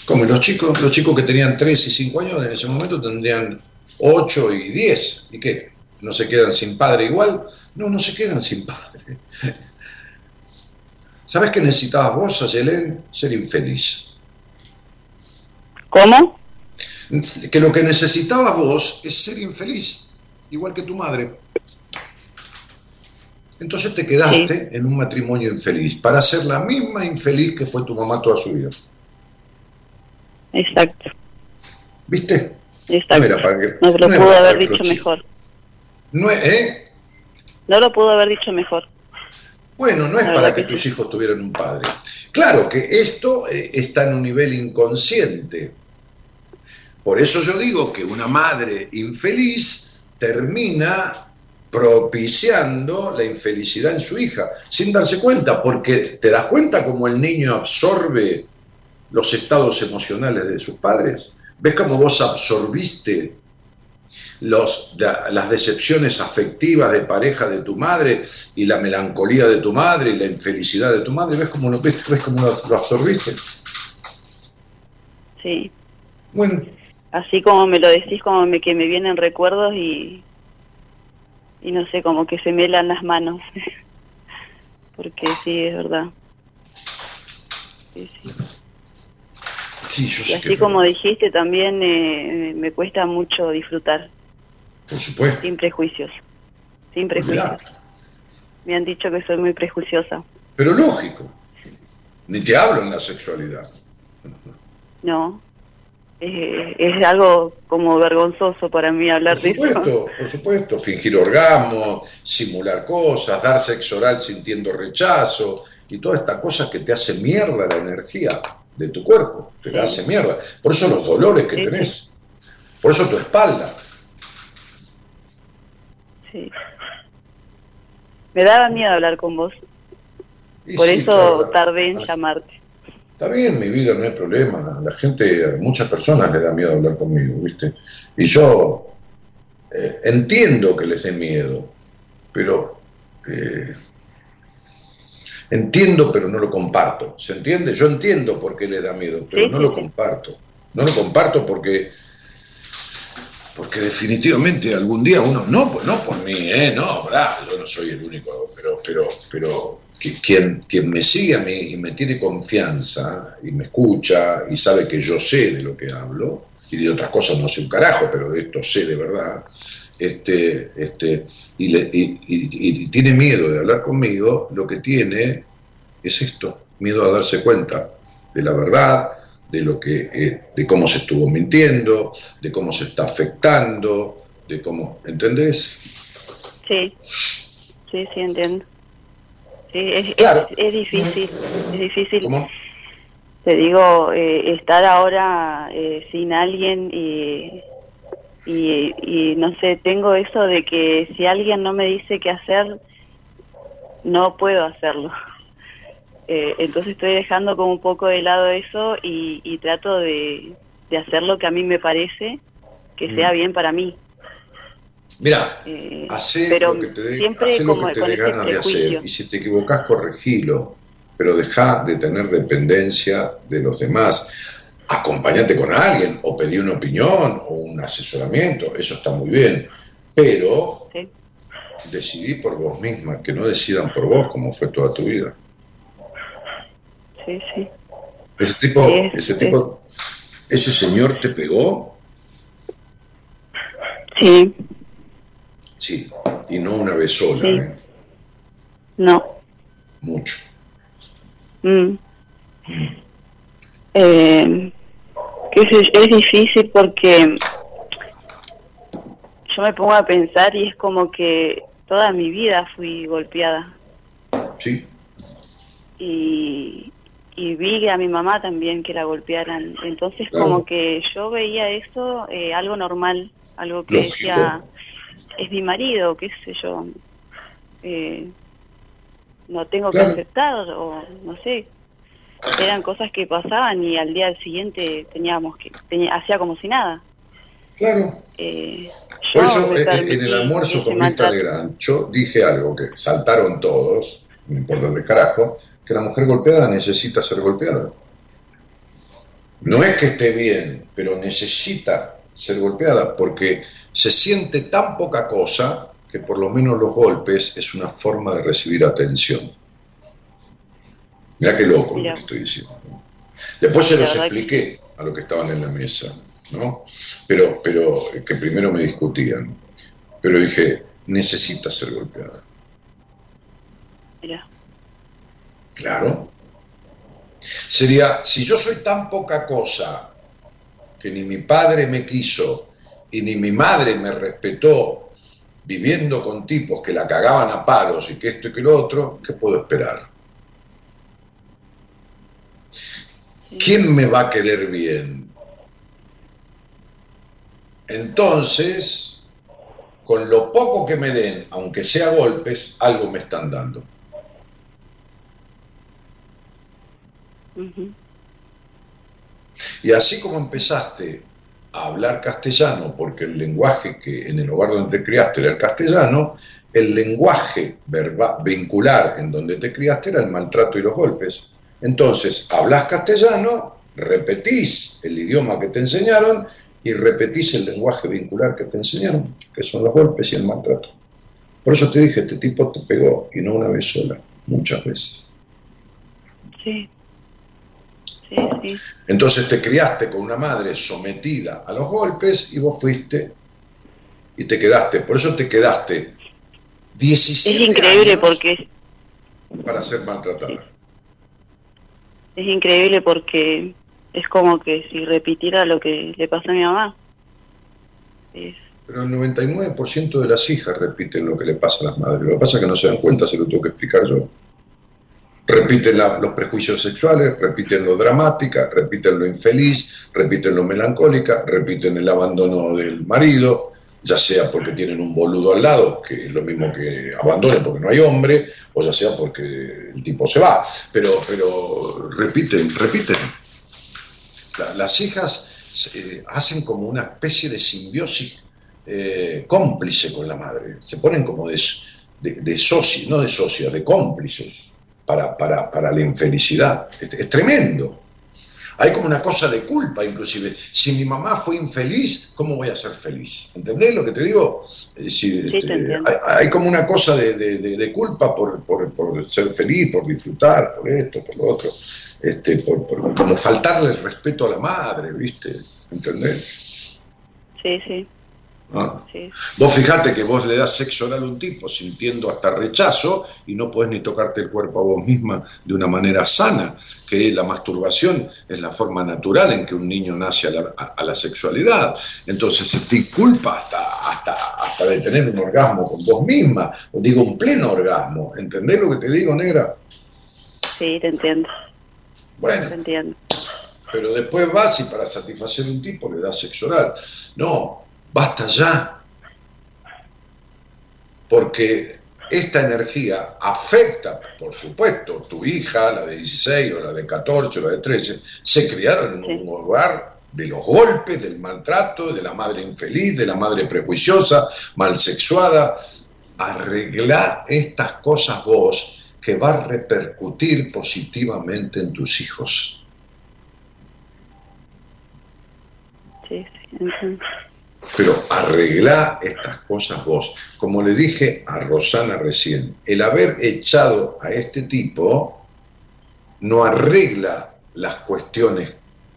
Como los chicos, los chicos que tenían 3 y 5 años en ese momento tendrían 8 y 10. ¿Y qué? ¿No se quedan sin padre igual? No, no se quedan sin padre. <laughs> ¿Sabes qué necesitabas vos, Ayelén? Ser infeliz. ¿Cómo? Que lo que necesitabas vos es ser infeliz, igual que tu madre. Entonces te quedaste en un matrimonio infeliz, para ser la misma infeliz que fue tu mamá toda su vida. Exacto. ¿Viste? Exacto. No era para que- No lo no pudo haber dicho mejor. No ¿eh? No lo pudo haber dicho mejor. Bueno, no es para que tus hijos tuvieran un padre. Claro que esto eh, está en un nivel inconsciente. Por eso yo digo que una madre infeliz termina propiciando la infelicidad en su hija, sin darse cuenta, porque te das cuenta cómo el niño absorbe los estados emocionales de sus padres. ¿Ves cómo vos absorbiste los, las decepciones afectivas de pareja de tu madre y la melancolía de tu madre y la infelicidad de tu madre? ¿Ves cómo lo, ves, ves cómo lo, lo absorbiste? Sí. Bueno, Así como me lo decís, como me, que me vienen recuerdos y, y no sé, como que se me helan las manos. <laughs> Porque sí, es verdad. Sí, sí. sí, yo Y así que como dijiste, también eh, me cuesta mucho disfrutar, por supuesto. sin prejuicios. Sin Mirá, prejuicios. Me han dicho que soy muy prejuiciosa. pero lógico. Ni te hablo en la sexualidad. No. Eh, es algo como vergonzoso para mí hablar Por de eso. supuesto, por supuesto. Fingir orgasmo, simular cosas, dar sexo oral sintiendo rechazo y toda esta cosa que te hace mierda la energía de tu cuerpo. Te la hace mierda. Por eso los dolores que Sí, tenés. Por eso tu espalda. Sí. Me daba miedo hablar con vos. Y Por sí, eso claro. tardé en llamarte. Está bien, mi vida no hay problema. La gente, a muchas personas le da miedo hablar conmigo, ¿viste? Y yo eh, entiendo que les dé miedo, pero eh, entiendo, pero no lo comparto. ¿Se entiende? Yo entiendo por qué le da miedo, pero no lo comparto. No lo comparto porque porque definitivamente algún día uno, no, pues no por mí, ¿eh? no, ¿verdad? yo no soy el único, pero, pero, pero quien, quien me sigue a mí y me tiene confianza y me escucha y sabe que yo sé de lo que hablo, y de otras cosas no sé un carajo, pero de esto sé de verdad, este, este, y, le- y- y- y tiene miedo de hablar conmigo, lo que tiene es esto, miedo a darse cuenta de la verdad, de lo que, eh, de cómo se estuvo mintiendo, de cómo se está afectando, de cómo, ¿entendés? Sí, sí, sí, entiendo. Sí, es, Claro. es, es difícil, es difícil. ¿Cómo? Te digo, eh, estar ahora eh, sin alguien y, y, y no sé, tengo eso de que si alguien no me dice qué hacer, no puedo hacerlo. Eh, entonces estoy dejando como un poco de lado eso y, y trato de, de hacer lo que a mí me parece que Mm. sea bien para mí. Mira, Eh, hacé pero lo que te dé, siempre hacé lo como que te con dé ese ganas de hacer y si te equivocás corregilo, pero deja de tener dependencia de los demás. Acompañate con alguien o pedí una opinión o un asesoramiento, eso está muy bien, pero Sí. decidí por vos misma, que no decidan por vos como fue toda tu vida. Sí, sí. Ese tipo, Sí, es- ese tipo, ese señor te pegó, Sí, sí, y no una vez sola, Sí. ¿eh? no. mucho. Mm. Eh, sé yo, es difícil porque yo me pongo a pensar y es como que toda mi vida fui golpeada Sí, y, y vi a mi mamá también que la golpearan. Entonces Claro. como que yo veía eso eh, algo normal, algo que Lógico. decía, es mi marido, qué sé yo. Eh, no tengo Claro. que aceptar o no sé. Eran cosas que pasaban y al día siguiente teníamos que, tenía, hacía como si nada. claro. Eh, Por yo eso me eh, en el almuerzo con maltrato. Legrand, yo dije algo que saltaron todos, no importa el carajo, que la mujer golpeada necesita ser golpeada. No es que esté bien, pero necesita ser golpeada porque se siente tan poca cosa que por lo menos los golpes es una forma de recibir atención. Mirá qué loco lo que estoy diciendo. Después se los expliqué a los que estaban en la mesa, ¿no? Pero, pero eh, que primero me discutían. Pero dije, necesita ser golpeada. Mirá. Claro. Sería, si yo soy tan poca cosa que ni mi padre me quiso y ni mi madre me respetó viviendo con tipos que la cagaban a palos y que esto y que lo otro, ¿qué puedo esperar? ¿Quién me va a querer bien? Entonces, con lo poco que me den, aunque sea golpes, algo me están dando. Y así como empezaste a hablar castellano, porque el lenguaje que en el hogar donde te criaste era el castellano, el lenguaje verba- vincular en donde te criaste era el maltrato y los golpes. Entonces, hablas castellano, repetís el idioma que te enseñaron y repetís el lenguaje vincular que te enseñaron, que son los golpes y el maltrato. Por eso te dije, este tipo te pegó, y no una vez sola, muchas veces. Sí. Sí, sí. Entonces te criaste con una madre sometida a los golpes y vos fuiste y te quedaste. Por eso te quedaste 17 Es increíble años porque para ser maltratada. es increíble porque es como que si repitiera lo que le pasó a mi mamá. Es- Pero el 99% de las hijas repiten lo que le pasa a las madres. Lo que pasa es que no se dan cuenta, se lo tengo que explicar yo. Repiten los prejuicios sexuales, repiten lo dramática, repiten lo infeliz, repiten lo melancólica, repiten el abandono del marido, ya sea porque tienen un boludo al lado, que es lo mismo que abandonen porque no hay hombre, o ya sea porque el tipo se va. Pero, pero repiten, repiten. La- las hijas eh, hacen como una especie de simbiosis eh, cómplice con la madre. Se ponen como de, de, de socios, no de socios, de cómplices para, para, para la infelicidad. Es, es tremendo. Hay como una cosa de culpa, inclusive. Si mi mamá fue infeliz, ¿cómo voy a ser feliz? ¿Entendés lo que te digo? Es decir, Sí, este, hay, hay como una cosa de, de- de- de culpa por, por- por ser feliz, por disfrutar, por esto, por lo otro. Este, por, por- como faltarle el respeto a la madre, ¿viste? ¿Entendés? sí, sí. Ah. Sí. Vos fijate que vos le das sexo oral a un tipo sintiendo hasta rechazo y no podés ni tocarte el cuerpo a vos misma de una manera sana, que la masturbación es la forma natural en que un niño nace a la, a- a la sexualidad. Entonces se te culpa hasta, hasta, hasta de tener un orgasmo con vos misma, o digo un pleno orgasmo. ¿Entendés lo que te digo, negra? Sí, te entiendo. Bueno. Te entiendo. pero después vas y para satisfacer a un tipo le das sexo oral. No, basta ya. Porque esta energía afecta, por supuesto, tu hija, la de 16 o la de 14 o la de 13, se criaron en un hogar de los golpes, del maltrato, de la madre infeliz, de la madre prejuiciosa, malsexuada. Arregla estas cosas vos que va a repercutir positivamente en tus hijos. Sí, sí, entiendo. Pero arregla estas cosas vos. Como le dije a Rosana recién, el haber echado a este tipo no arregla las cuestiones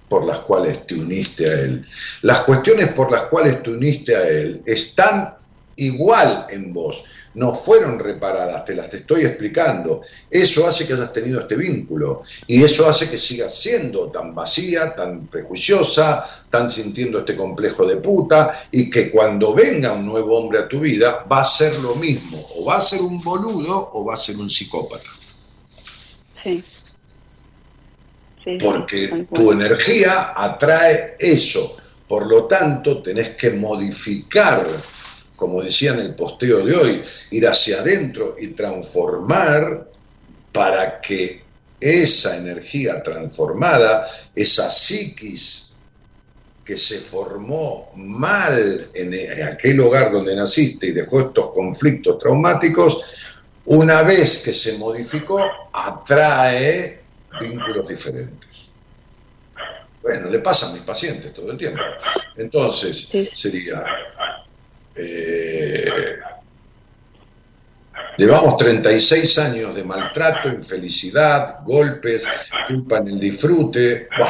por las cuales te uniste a él. Las cuestiones por las cuales te uniste a él están igual en vos. No fueron reparadas, te las estoy explicando. Eso hace que hayas tenido este vínculo y eso hace que sigas siendo tan vacía, tan prejuiciosa, tan sintiendo este complejo de puta y que cuando venga un nuevo hombre a tu vida va a ser lo mismo. O va a ser un boludo o va a ser un psicópata. Sí. Sí, porque tu energía atrae eso. Por lo tanto, tenés que modificar, como decía en el posteo de hoy, ir hacia adentro y transformar para que esa energía transformada, esa psiquis que se formó mal en en aquel hogar donde naciste y dejó estos conflictos traumáticos, una vez que se modificó, atrae vínculos diferentes. Bueno, le pasa a mis pacientes todo el tiempo. Entonces, sería... eh, llevamos 36 años de maltrato, infelicidad, golpes, culpa en el disfrute. ¡buah!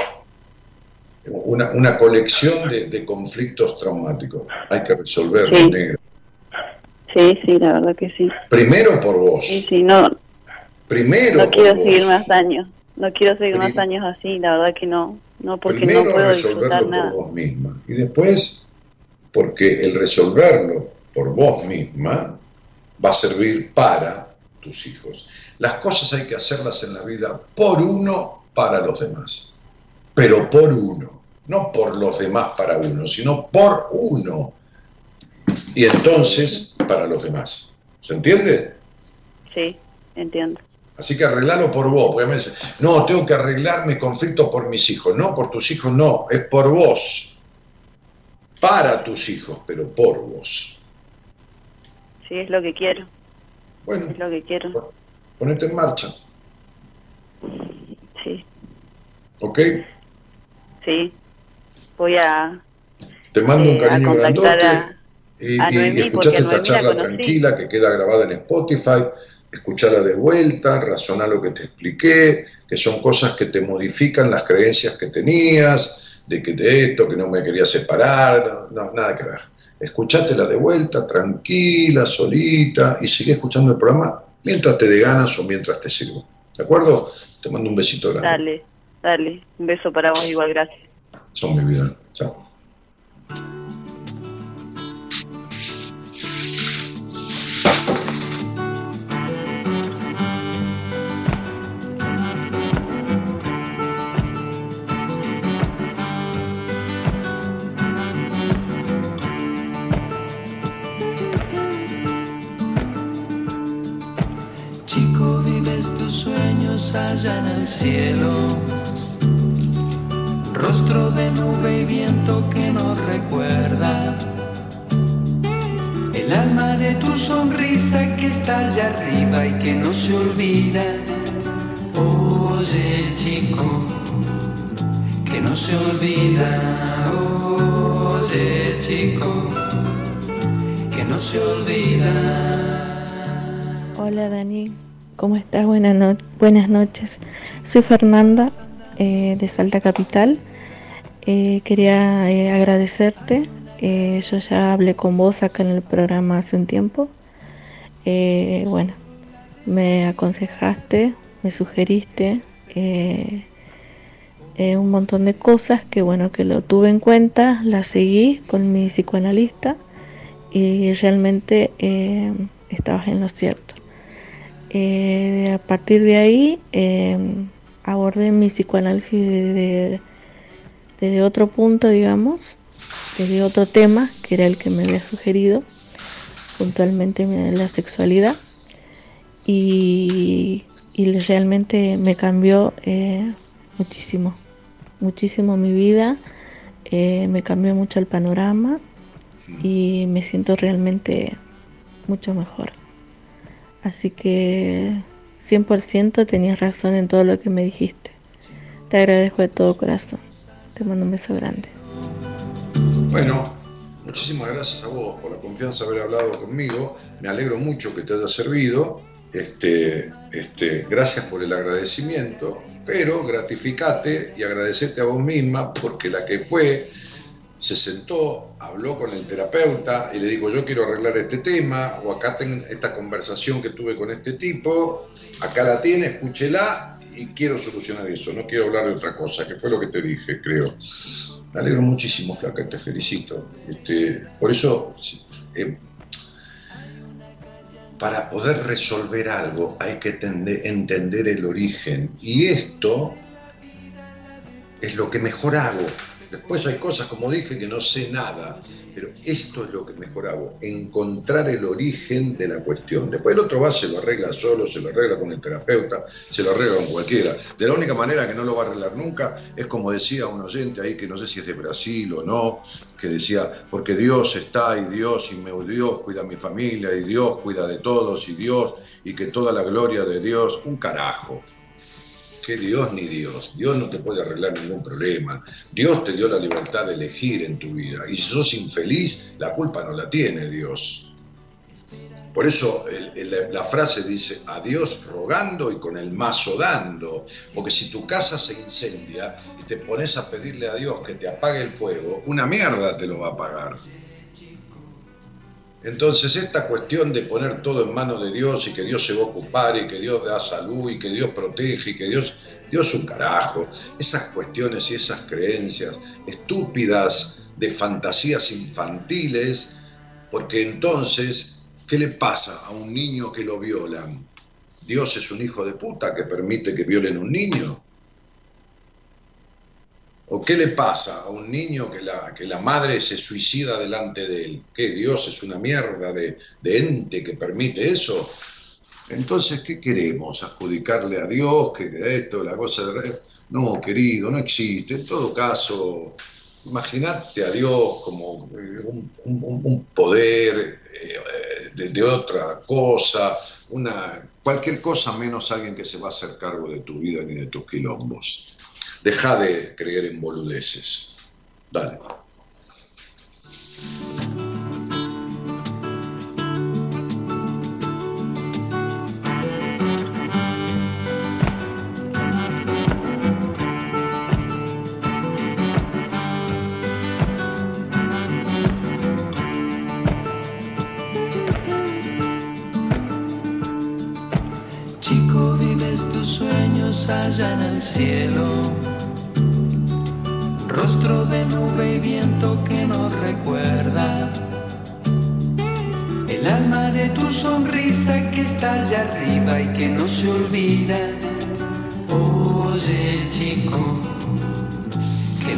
Una, una colección de, de conflictos traumáticos. Hay que resolverlo, Sí. negro. Sí, sí, la verdad que sí. Primero por vos. Sí, sí, no, Primero no por quiero vos. seguir más años. No quiero seguir más años así, la verdad que no. No, porque Primero no puedo disfrutar resolverlo nada. por vos misma. Y después, porque el resolverlo por vos misma va a servir para tus hijos. Las cosas hay que hacerlas en la vida por uno para los demás. Pero por uno. No por los demás para uno, sino por uno. Y entonces para los demás. ¿Se entiende? Sí, entiendo. Así que arreglalo por vos. Porque no, tengo que arreglar mis conflictos por mis hijos. No, por tus hijos no, es por vos. Para tus hijos, pero por vos. Sí, es lo que quiero. Bueno, Es lo que quiero. ponete en marcha, Sí, ¿ok? sí. Voy a, Te mando un eh, cariño grandote a, y, a y Noemí, a esta charla tranquila que queda grabada en Spotify. Escuchala de vuelta, razoná lo que te expliqué, que son cosas que te modifican las creencias que tenías, de que de esto, que no me quería separar, no, no, nada que ver. Escuchátela de vuelta, tranquila, solita, y sigue escuchando el programa mientras te dé ganas o mientras te sirvo. ¿De acuerdo? Te mando un besito grande. Dale, dale. Un beso para vos igual, gracias. Son mi vida. Chao. Cielo. Rostro de nube y viento que nos recuerda. El alma de tu sonrisa que está allá arriba y que no se olvida. Oye, chico, que no se olvida. Oye, chico, que no se olvida. Buenas noches. Soy Fernanda eh, de Salta Capital. Eh, quería eh, agradecerte yo ya hablé con vos acá en el programa hace un tiempo. Bueno, me aconsejaste, me sugeriste un montón de cosas que bueno, que lo tuve en cuenta, las seguí con mi psicoanalista y realmente estabas en lo cierto. Eh, a partir de ahí eh, abordé mi psicoanálisis desde, desde otro punto, digamos, desde otro tema, que era el que me había sugerido, puntualmente me- la sexualidad, y, y realmente me cambió eh, muchísimo, muchísimo mi vida, eh, me cambió mucho el panorama y me siento realmente mucho mejor. Así que 100% tenías razón en todo lo que me dijiste. Te agradezco de todo corazón. Te mando un beso grande. Bueno, muchísimas gracias a vos por la confianza de haber hablado conmigo. Me alegro mucho que te haya servido. Este, este, gracias por el agradecimiento, pero gratificate y agradecete a vos misma porque la que fue se sentó, habló con el terapeuta y le dijo yo quiero arreglar este tema o acá tengo esta conversación que tuve con este tipo, acá la tiene, escúchela y quiero solucionar eso, no quiero hablar de otra cosa, que fue lo que te dije, creo. Me alegro muchísimo, Flaca, te felicito. Este, por eso, eh, para poder resolver algo hay que tende- entender el origen. Y esto es lo que mejor hago. Después hay cosas, como dije, que no sé nada, pero esto es lo que mejor hago, encontrar el origen de la cuestión. Después el otro va, se lo arregla solo, se lo arregla con el terapeuta, se lo arregla con cualquiera. De la única manera que no lo va a arreglar nunca es como decía un oyente ahí, que no sé si es de Brasil o no, que decía, porque Dios está y Dios y me, Dios cuida a mi familia y Dios cuida de todos y Dios y que toda la gloria de Dios, un carajo que Dios ni Dios. Dios no te puede arreglar ningún problema. Dios te dio la libertad de elegir en tu vida. Y si sos infeliz, la culpa no la tiene Dios. Por eso la frase dice, a Dios rogando y con el mazo dando. Porque si tu casa se incendia y te pones a pedirle a Dios que te apague el fuego, una mierda te lo va a pagar. Entonces esta cuestión de poner todo en manos de Dios y que Dios se va a ocupar y que Dios da salud y que Dios protege y que Dios, Dios es un carajo, esas cuestiones y esas creencias estúpidas de fantasías infantiles, porque entonces, ¿qué le pasa a un niño que lo violan? Dios es un hijo de puta que permite que violen a un niño. ¿O qué le pasa a un niño que la, que la madre se suicida delante de él? ¿Qué Dios es una mierda de, de ente que permite eso? Entonces, ¿qué queremos? ¿Adjudicarle a Dios que esto, la cosa de... No, querido, no existe. En todo caso, imagínate a Dios como eh, un poder eh, de, de otra cosa, una, cualquier cosa menos alguien que se va a hacer cargo de tu vida ni de tus quilombos. Deja de creer en boludeces. Dale. Chico, vives tus sueños allá en el cielo. Rostro de nube y viento que nos recuerda. El alma de tu sonrisa que está allá arriba y que no se olvida. Oye, chico,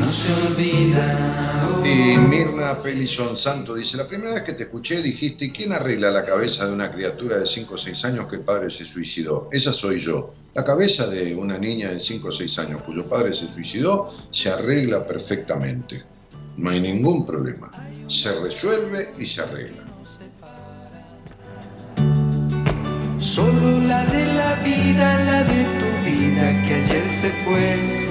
no se olvida. Y Mirna Pelison Santo dice, la primera vez que te escuché dijiste, ¿y quién arregla la cabeza de una criatura de 5 o 6 años que el padre se suicidó? Esa soy yo. La cabeza de una niña de 5 o 6 años cuyo padre se suicidó se arregla perfectamente. No hay ningún problema. Se resuelve y se arregla. Solo la de la vida, la de tu vida que ayer se fue.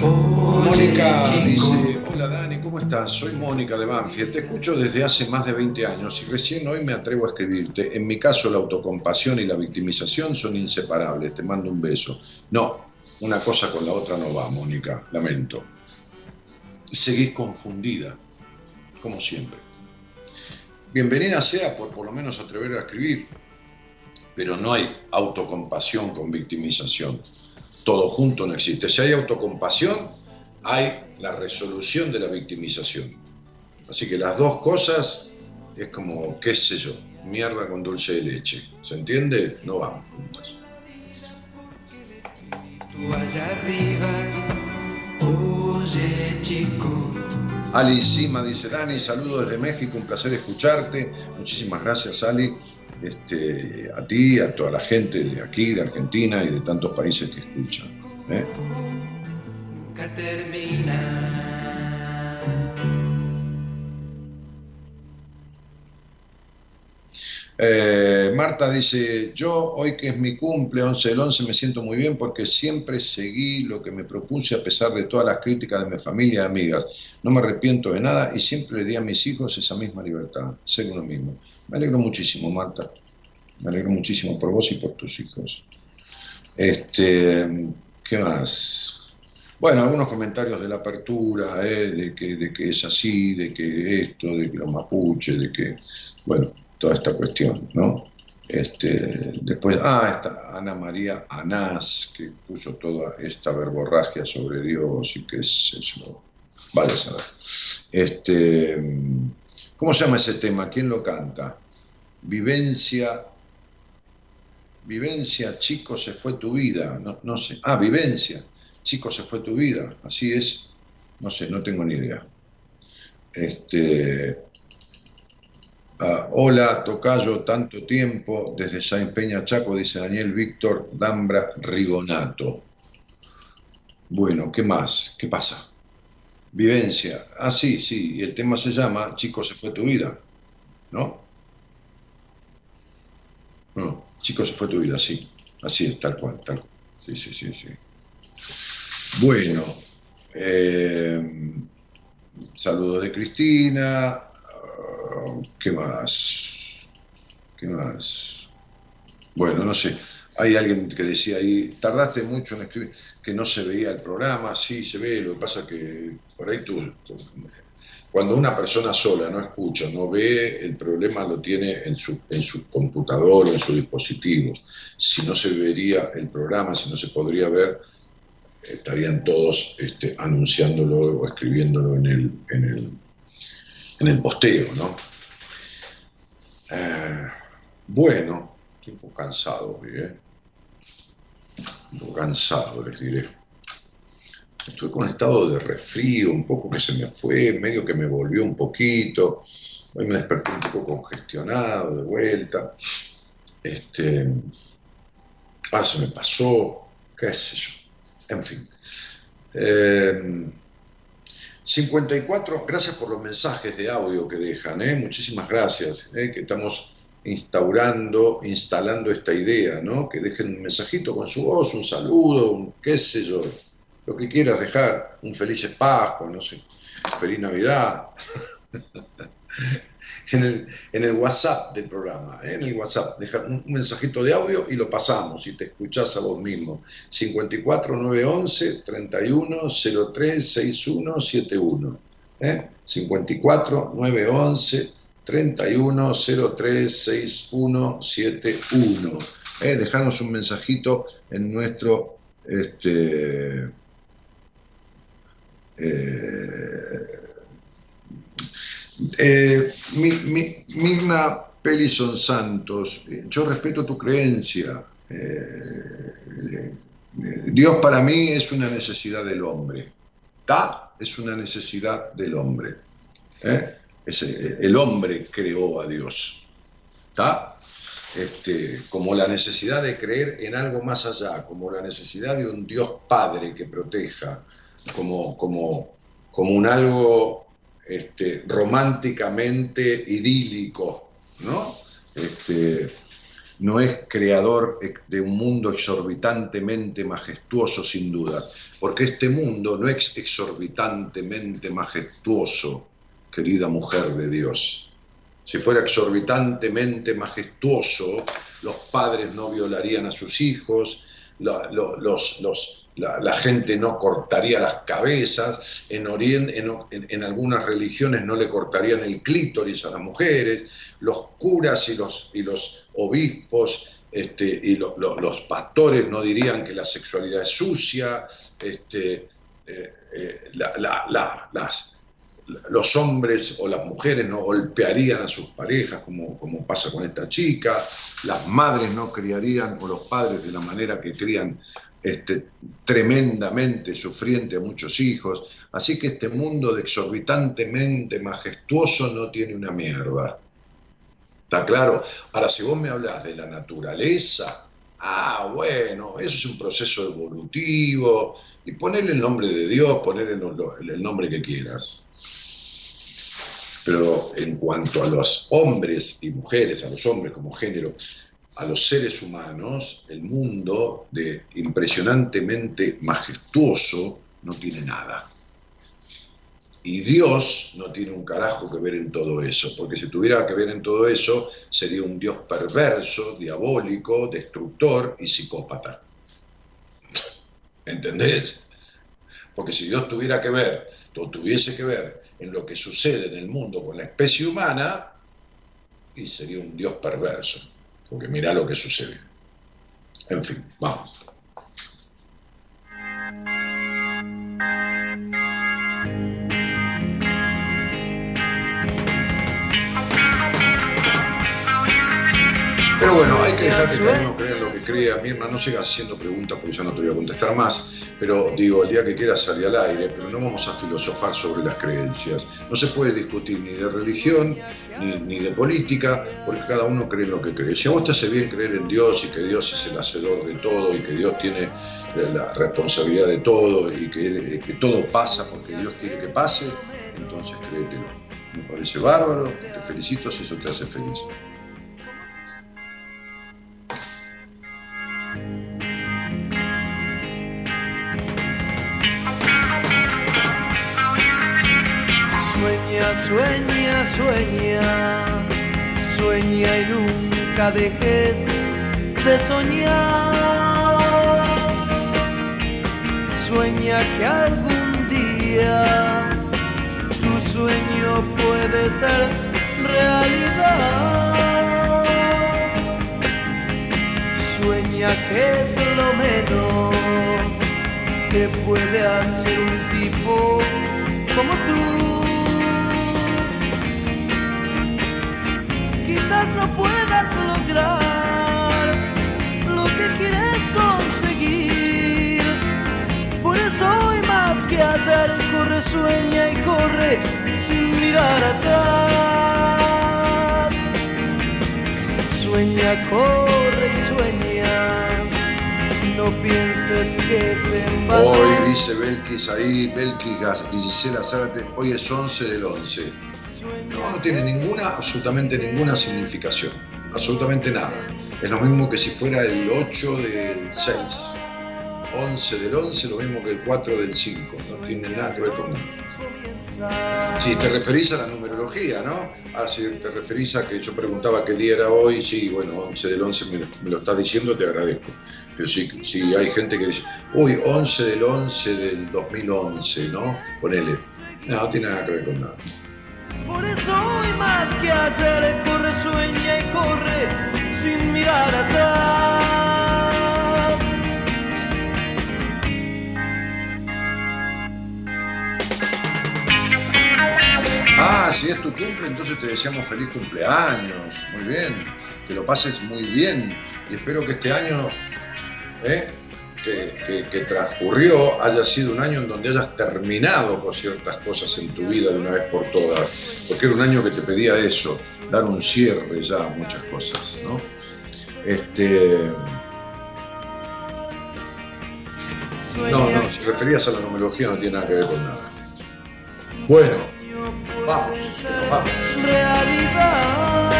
Mónica dice, hola Dani, ¿cómo estás? Soy Mónica de Banfield, te escucho desde hace más de 20 años y recién hoy me atrevo a escribirte. En mi caso la autocompasión y la victimización son inseparables, te mando un beso. No, una cosa con la otra no va, Mónica, lamento. Seguís confundida, como siempre. Bienvenida sea por por lo menos atrever a escribir, pero no hay autocompasión con victimización. Todo junto no existe. Si hay autocompasión, hay la resolución de la victimización. Así que las dos cosas es como, qué sé yo, mierda con dulce de leche. ¿Se entiende? No van juntas. Ali Sima dice, Dani, saludos desde México, un placer escucharte. Muchísimas gracias, Ali. Este, a ti, a toda la gente de aquí, de Argentina y de tantos países que escuchan. ¿eh? Eh, Marta dice, yo hoy que es mi cumple, 11 del 11, me siento muy bien porque siempre seguí lo que me propuse a pesar de todas las críticas de mi familia y amigas. No me arrepiento de nada y siempre le di a mis hijos esa misma libertad, ser uno mismo. Me alegro muchísimo, Marta. Me alegro muchísimo por vos y por tus hijos. Este, ¿Qué más? Bueno, algunos comentarios de la apertura, eh, de, que, de que es así, de que esto, de que los mapuches, de que, bueno, toda esta cuestión, ¿no? Este, después, ah, está Ana María Anás, que puso toda esta verborragia sobre Dios y qué es eso. Vale saber. Este, ¿Cómo se llama ese tema? ¿Quién lo canta? Vivencia. Vivencia, chico, se fue tu vida. No, no sé. Ah, vivencia. Chico, se fue tu vida. Así es. No sé, no tengo ni idea. Este, Ah, hola, Tocayo, tanto tiempo, desde Saint Peña Chaco, dice Daniel Víctor Dambra Rigonato. Bueno, ¿qué más? ¿Qué pasa? Vivencia. Ah, sí, sí, y el tema se llama Chico, se fue tu vida, ¿no? No, Chico, se fue tu vida, sí. Así es, tal cual, tal cual. Sí, sí, sí, sí. Bueno, eh, saludos de Cristina, ¿Qué más? ¿Qué más? Bueno, no sé. Hay alguien que decía ahí, tardaste mucho en escribir, que no se veía el programa, sí se ve, lo que pasa que por ahí tú, cuando una persona sola no escucha, no ve, el problema lo tiene en su, en su computador, en su dispositivo. Si no se vería el programa, si no se podría ver, estarían todos este, anunciándolo o escribiéndolo en el, en el, en el posteo, ¿no? Eh, bueno, poco cansado hoy, ¿eh? Poco cansado, les diré. Estuve con estado de resfrío, un poco que se me fue, medio que me volvió un poquito. Hoy me desperté un poco congestionado de vuelta. Este, ahora se me pasó, qué sé yo. En fin. Eh, 54, gracias por los mensajes de audio que dejan, ¿eh? muchísimas gracias, ¿eh? que estamos instaurando, instalando esta idea, ¿no? que dejen un mensajito con su voz, un saludo, un qué sé yo, lo que quieras dejar, un feliz Pascua, no sé, feliz Navidad, <laughs> en el, en el WhatsApp del programa, ¿eh? en el WhatsApp, deja un, un mensajito de audio y lo pasamos y te escuchás a vos mismo. 54 911 31 03 61 71. ¿eh? 54 911 31 03 61 71. ¿eh? Dejanos un mensajito en nuestro este, eh, eh, mi, mi- Mirna Pelison Santos, eh, yo respeto tu creencia. Eh, eh, Dios para mí es una necesidad del hombre. Ta es una necesidad del hombre. el hombre creó a Dios. ¿Ta? Este, como la necesidad de creer en algo más allá, como la necesidad de un Dios Padre que proteja, como, como, como un algo este, románticamente idílico, ¿no? Este, no es creador de un mundo exorbitantemente majestuoso, sin dudas, porque este mundo no es exorbitantemente majestuoso, querida mujer de Dios. Si fuera exorbitantemente majestuoso, los padres no violarían a sus hijos, los, los, la, gente no cortaría las cabezas, en, en, en- algunas religiones no le cortarían el clítoris a las mujeres, los curas y los, y los obispos este, y lo- lo- los pastores no dirían que la sexualidad es sucia, este, eh, eh, la- la- las, los hombres o las mujeres no golpearían a sus parejas como, como pasa con esta chica, las madres no criarían o los padres de la manera que crían este, tremendamente sufriente a muchos hijos. Así que este mundo de exorbitantemente majestuoso no tiene una mierda. ¿Está claro? Ahora, si vos me hablas de la naturaleza, ah, bueno, eso es un proceso evolutivo, y ponerle el nombre de Dios, ponerle lo- el nombre que quieras. Pero en cuanto a los hombres y mujeres, a los hombres como género, a los seres humanos, el mundo de impresionantemente majestuoso no tiene nada. Y Dios no tiene un carajo que ver en todo eso, porque si tuviera que ver en todo eso, sería un Dios perverso, diabólico, destructor y psicópata. ¿Entendés? Porque si Dios tuviera que ver, o tuviese que ver en lo que sucede en el mundo con la especie humana, y sería un Dios perverso, porque mira lo que sucede. En fin, vamos. Pero bueno, hay que dejar que cada uno crea lo que crea. Mirna, no sigas haciendo preguntas porque ya no te voy a contestar más. Pero digo, el día que quieras salir al aire, pero no vamos a filosofar sobre las creencias. No se puede discutir ni de religión ni, ni de política, porque cada uno cree en lo que cree. Si a vos te hace bien creer en Dios y que Dios es el hacedor de todo y que Dios tiene la responsabilidad de todo y que, que todo pasa porque Dios quiere que pase, entonces créetelo. Me parece bárbaro, te felicito si eso te hace feliz. Sueña, sueña, sueña, sueña y nunca dejes de soñar. Sueña que algún día tu sueño puede ser realidad. Sueña que es lo menos que puede hacer un tipo como tú. Quizás no puedas lograr lo que quieres conseguir. Por eso hoy más que ayer corre, sueña y corre sin mirar atrás. Sueña, corre y sueña. No pienses que se va Hoy dice Belkis ahí, Belkis Gas- Gisela Zárate, hoy es 11 del 11. No, no tiene ninguna, absolutamente ninguna significación. Absolutamente nada. Es lo mismo que si fuera el 8 del 6. 11 del 11, lo mismo que el 4 del 5. No tiene nada que ver con. Si te referís a la numerología, ¿no? Ah, si te referís a que yo preguntaba qué día era hoy, sí, bueno, 11 del 11 me, lo- me lo estás diciendo, te agradezco. Pero si, si hay gente que dice, uy, 11 del 11 del 2011, ¿no? Ponele. No, no tiene nada que ver con nada. Por eso hoy más que ayer corre, sueña y corre sin mirar atrás. Ah, si es tu cumple, entonces te deseamos feliz cumpleaños. Muy bien. Que lo pases muy bien. Y espero que este año ¿eh? que, transcurrió haya sido un año en donde hayas terminado con ciertas cosas en tu vida de una vez por todas. Porque era un año que te pedía eso, dar un cierre ya a muchas cosas, ¿no? Este. No, no, si referías a la numerología no tiene nada que ver con nada. Bueno, vamos, vamos. realidad.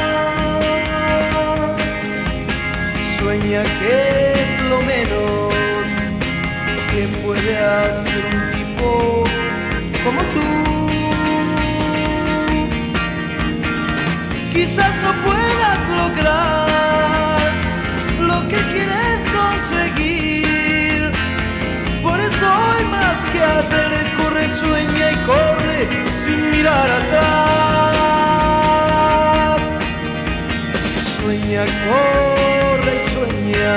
Sueña que lo menos que puede hacer un tipo como tú. Quizás no puedas lograr lo que quieres conseguir. Por y sueña y corre sin mirar atrás. Sueña, corre y sueña,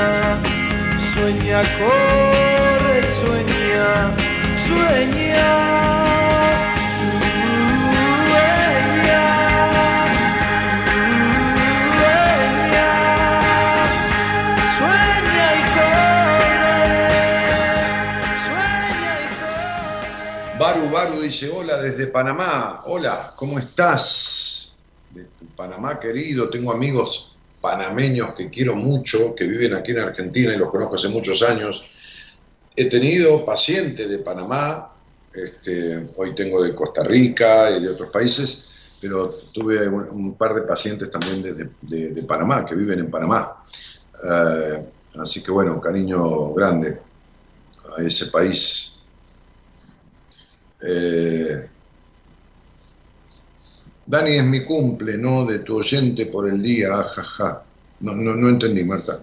sueña, corre sueña, sueña. Baru dice, hola desde Panamá. Hola, ¿cómo estás? De tu Panamá querido, tengo amigos panameños que quiero mucho, que viven aquí en Argentina y los conozco hace muchos años. He tenido pacientes de Panamá, este, hoy tengo de Costa Rica y de otros países, pero tuve un, par de pacientes también de Panamá, que viven en Panamá. Eh, así que bueno, cariño grande a ese país. Eh, Dani, es mi cumple, ¿no? De tu oyente por el día, ajaja. No, no, no entendí, Marta.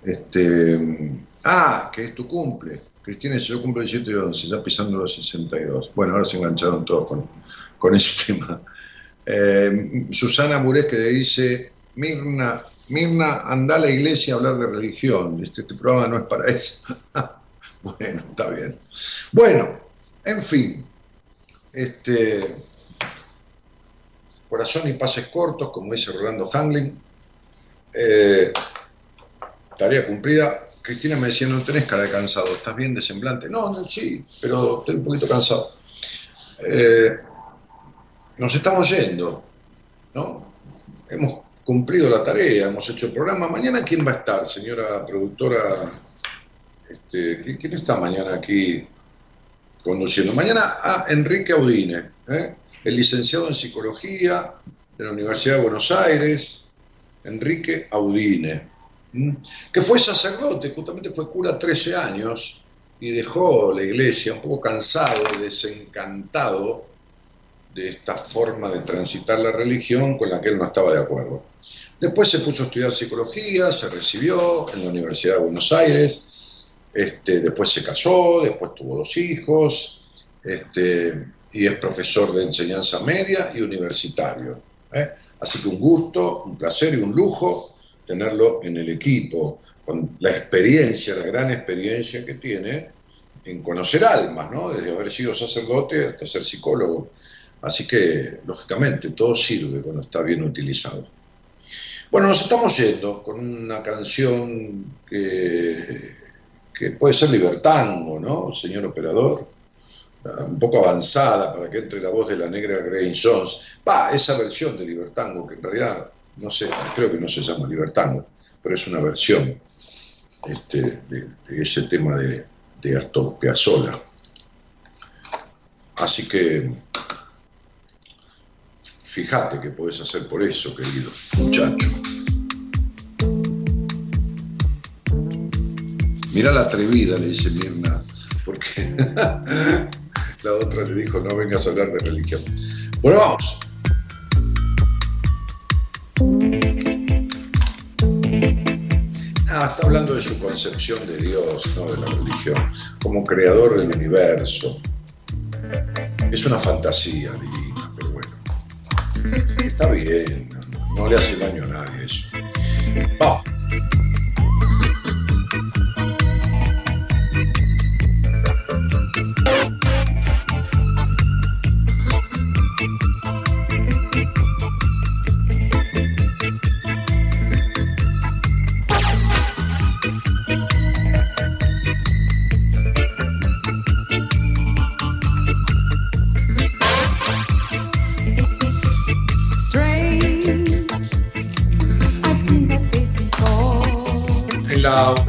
Este, ah, que es tu cumple. Cristina dice, yo cumple el 7 de 11, ya pisando los 62. Bueno, ahora se engancharon todos con, con ese <laughs> tema. Eh, Susana Murés que le dice, Mirna, Mirna, anda a la iglesia a hablar de religión. Este, este programa no es para <laughs> eso. bueno, está bien. Bueno, en fin. Este, corazón y pases cortos, como dice Rolando Hangling. Eh, tarea cumplida. Cristina me decía, no tenés cara de cansado, ¿estás bien de semblante? No, no, sí, pero estoy un poquito cansado. Eh, nos estamos yendo, ¿no? Hemos cumplido la tarea, hemos hecho el programa. Mañana, ¿quién va a estar, señora productora? Este, ¿qui- ¿Quién está mañana aquí conduciendo? Mañana, ah, Enrique Audine, ¿eh? El licenciado en psicología de la Universidad de Buenos Aires, Enrique Audine, que fue sacerdote, justamente fue cura 13 años y dejó la iglesia un poco cansado y desencantado de esta forma de transitar la religión con la que él no estaba de acuerdo. Después se puso a estudiar psicología, se recibió en la Universidad de Buenos Aires, este, después se casó, después tuvo dos hijos, este, y es profesor de enseñanza media y universitario. ¿eh? Así que un gusto, un placer y un lujo tenerlo en el equipo, con la experiencia, la gran experiencia que tiene en conocer almas, ¿no? desde haber sido sacerdote hasta ser psicólogo. Así que, lógicamente, todo sirve cuando está bien utilizado. Bueno, nos estamos yendo con una canción que, que puede ser libertango, ¿no, señor operador? Un poco avanzada para que entre la voz de la negra Grace Jones. Va, esa versión de libertango, que en realidad, no sé, creo que no se llama libertango, pero es una versión este, de, ese tema de, de Astor Piazzolla. Así que fíjate que puedes hacer por eso, querido muchacho. Mira la atrevida, le dice Mirna, porque <laughs> la otra le dijo, no vengas a hablar de religión. Bueno, vamos. Ah, está hablando de su concepción de Dios, no de la religión, como creador del universo. Es una fantasía divina, pero bueno. Está bien, no, le hace daño a nadie eso. Vamos.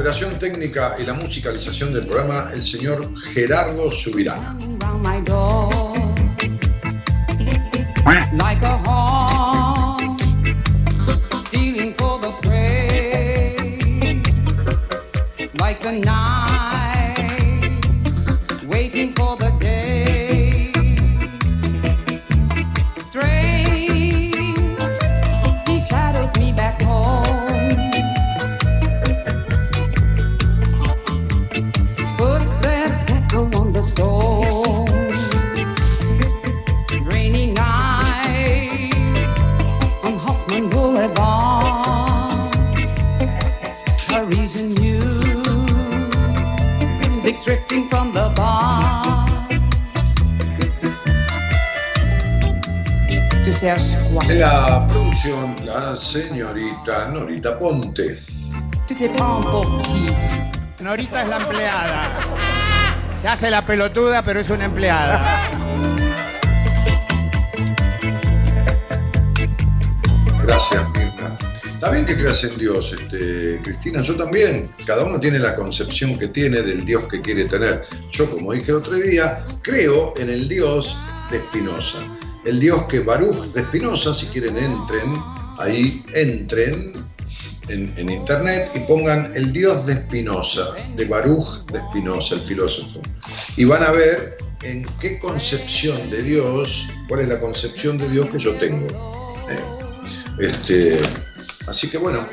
Operación técnica y la musicalización del programa, el señor Gerardo door like a hawk Serge En la producción, la señorita Norita Ponte. Norita es la empleada. Se hace la pelotuda, pero es una empleada. Gracias, Mirna. Está bien que creas en Dios, este, Cristina, yo también. Cada uno tiene la concepción que tiene del Dios que quiere tener. Yo, como dije el otro día, creo en el Dios de Spinoza. El Dios que Baruch de Spinoza, si quieren entren, ahí entren en, internet y pongan el Dios de Spinoza, de Baruch de Spinoza, el filósofo. Y van a ver en qué concepción de Dios, cuál es la concepción de Dios que yo tengo. ¿eh? Este, así que bueno,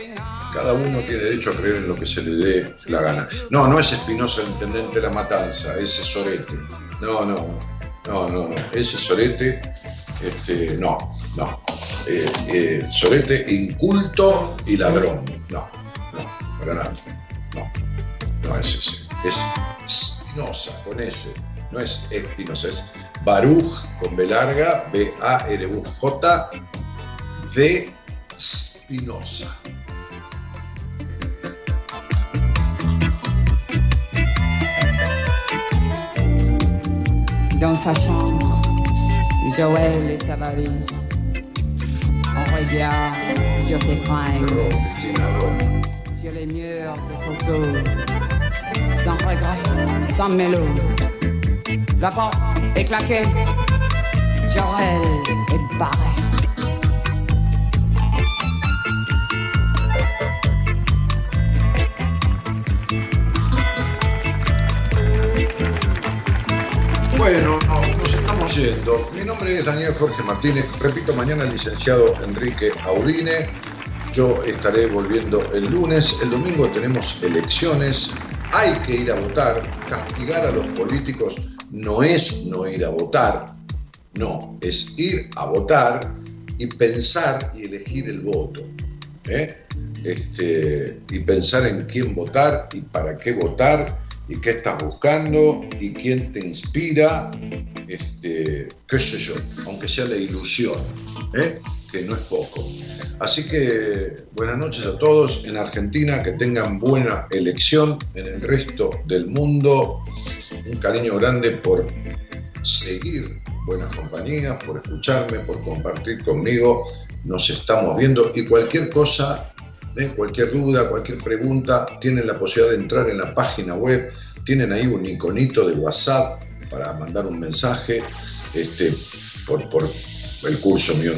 cada uno tiene derecho a creer en lo que se le dé la gana. No, no es Espinosa el intendente de la matanza, ese es Sorete. No, no, no, no, no. Ese Sorete, este, no, no. Eh, eh, inculto y ladrón. No, no, para nada. No, no es ese. Es Spinoza con S. No es Espinosa, es Baruch con B larga, B-A-R-U-J de Spinoza. Dans sa chambre, Joël et sa valise. On regarde sur ses fringues, sur les murs de photos, sans regret, sans mélo. La porte est claquée, Joël est barré. Yendo. Mi nombre es Daniel Jorge Martínez. Repito, mañana el licenciado Enrique Audine. Yo estaré volviendo el lunes. El domingo tenemos elecciones. Hay que ir a votar. Castigar a los políticos no es no ir a votar. No, es ir a votar y pensar y elegir el voto. ¿eh? Este, y pensar en quién votar y para qué votar y qué estás buscando y quién te inspira, este, qué sé yo, aunque sea la ilusión, ¿eh? que no es poco. Así que buenas noches a todos en Argentina, que tengan buena elección en el resto del mundo. Un cariño grande por seguir buenas compañías, por escucharme, por compartir conmigo. Nos estamos viendo y cualquier cosa ¿eh? cualquier duda, cualquier pregunta, tienen la posibilidad de entrar en la página web, tienen ahí un iconito de WhatsApp para mandar un mensaje este, por, por el curso mío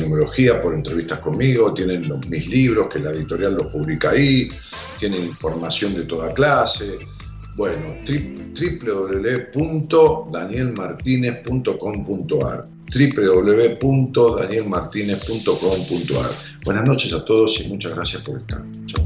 por entrevistas conmigo, tienen mis libros que la editorial los publica ahí, tienen información de toda clase. Bueno, www.danielmartinez.com.ar www.danielmartinez.com.ar Buenas noches a todos y muchas gracias por estar. Chao.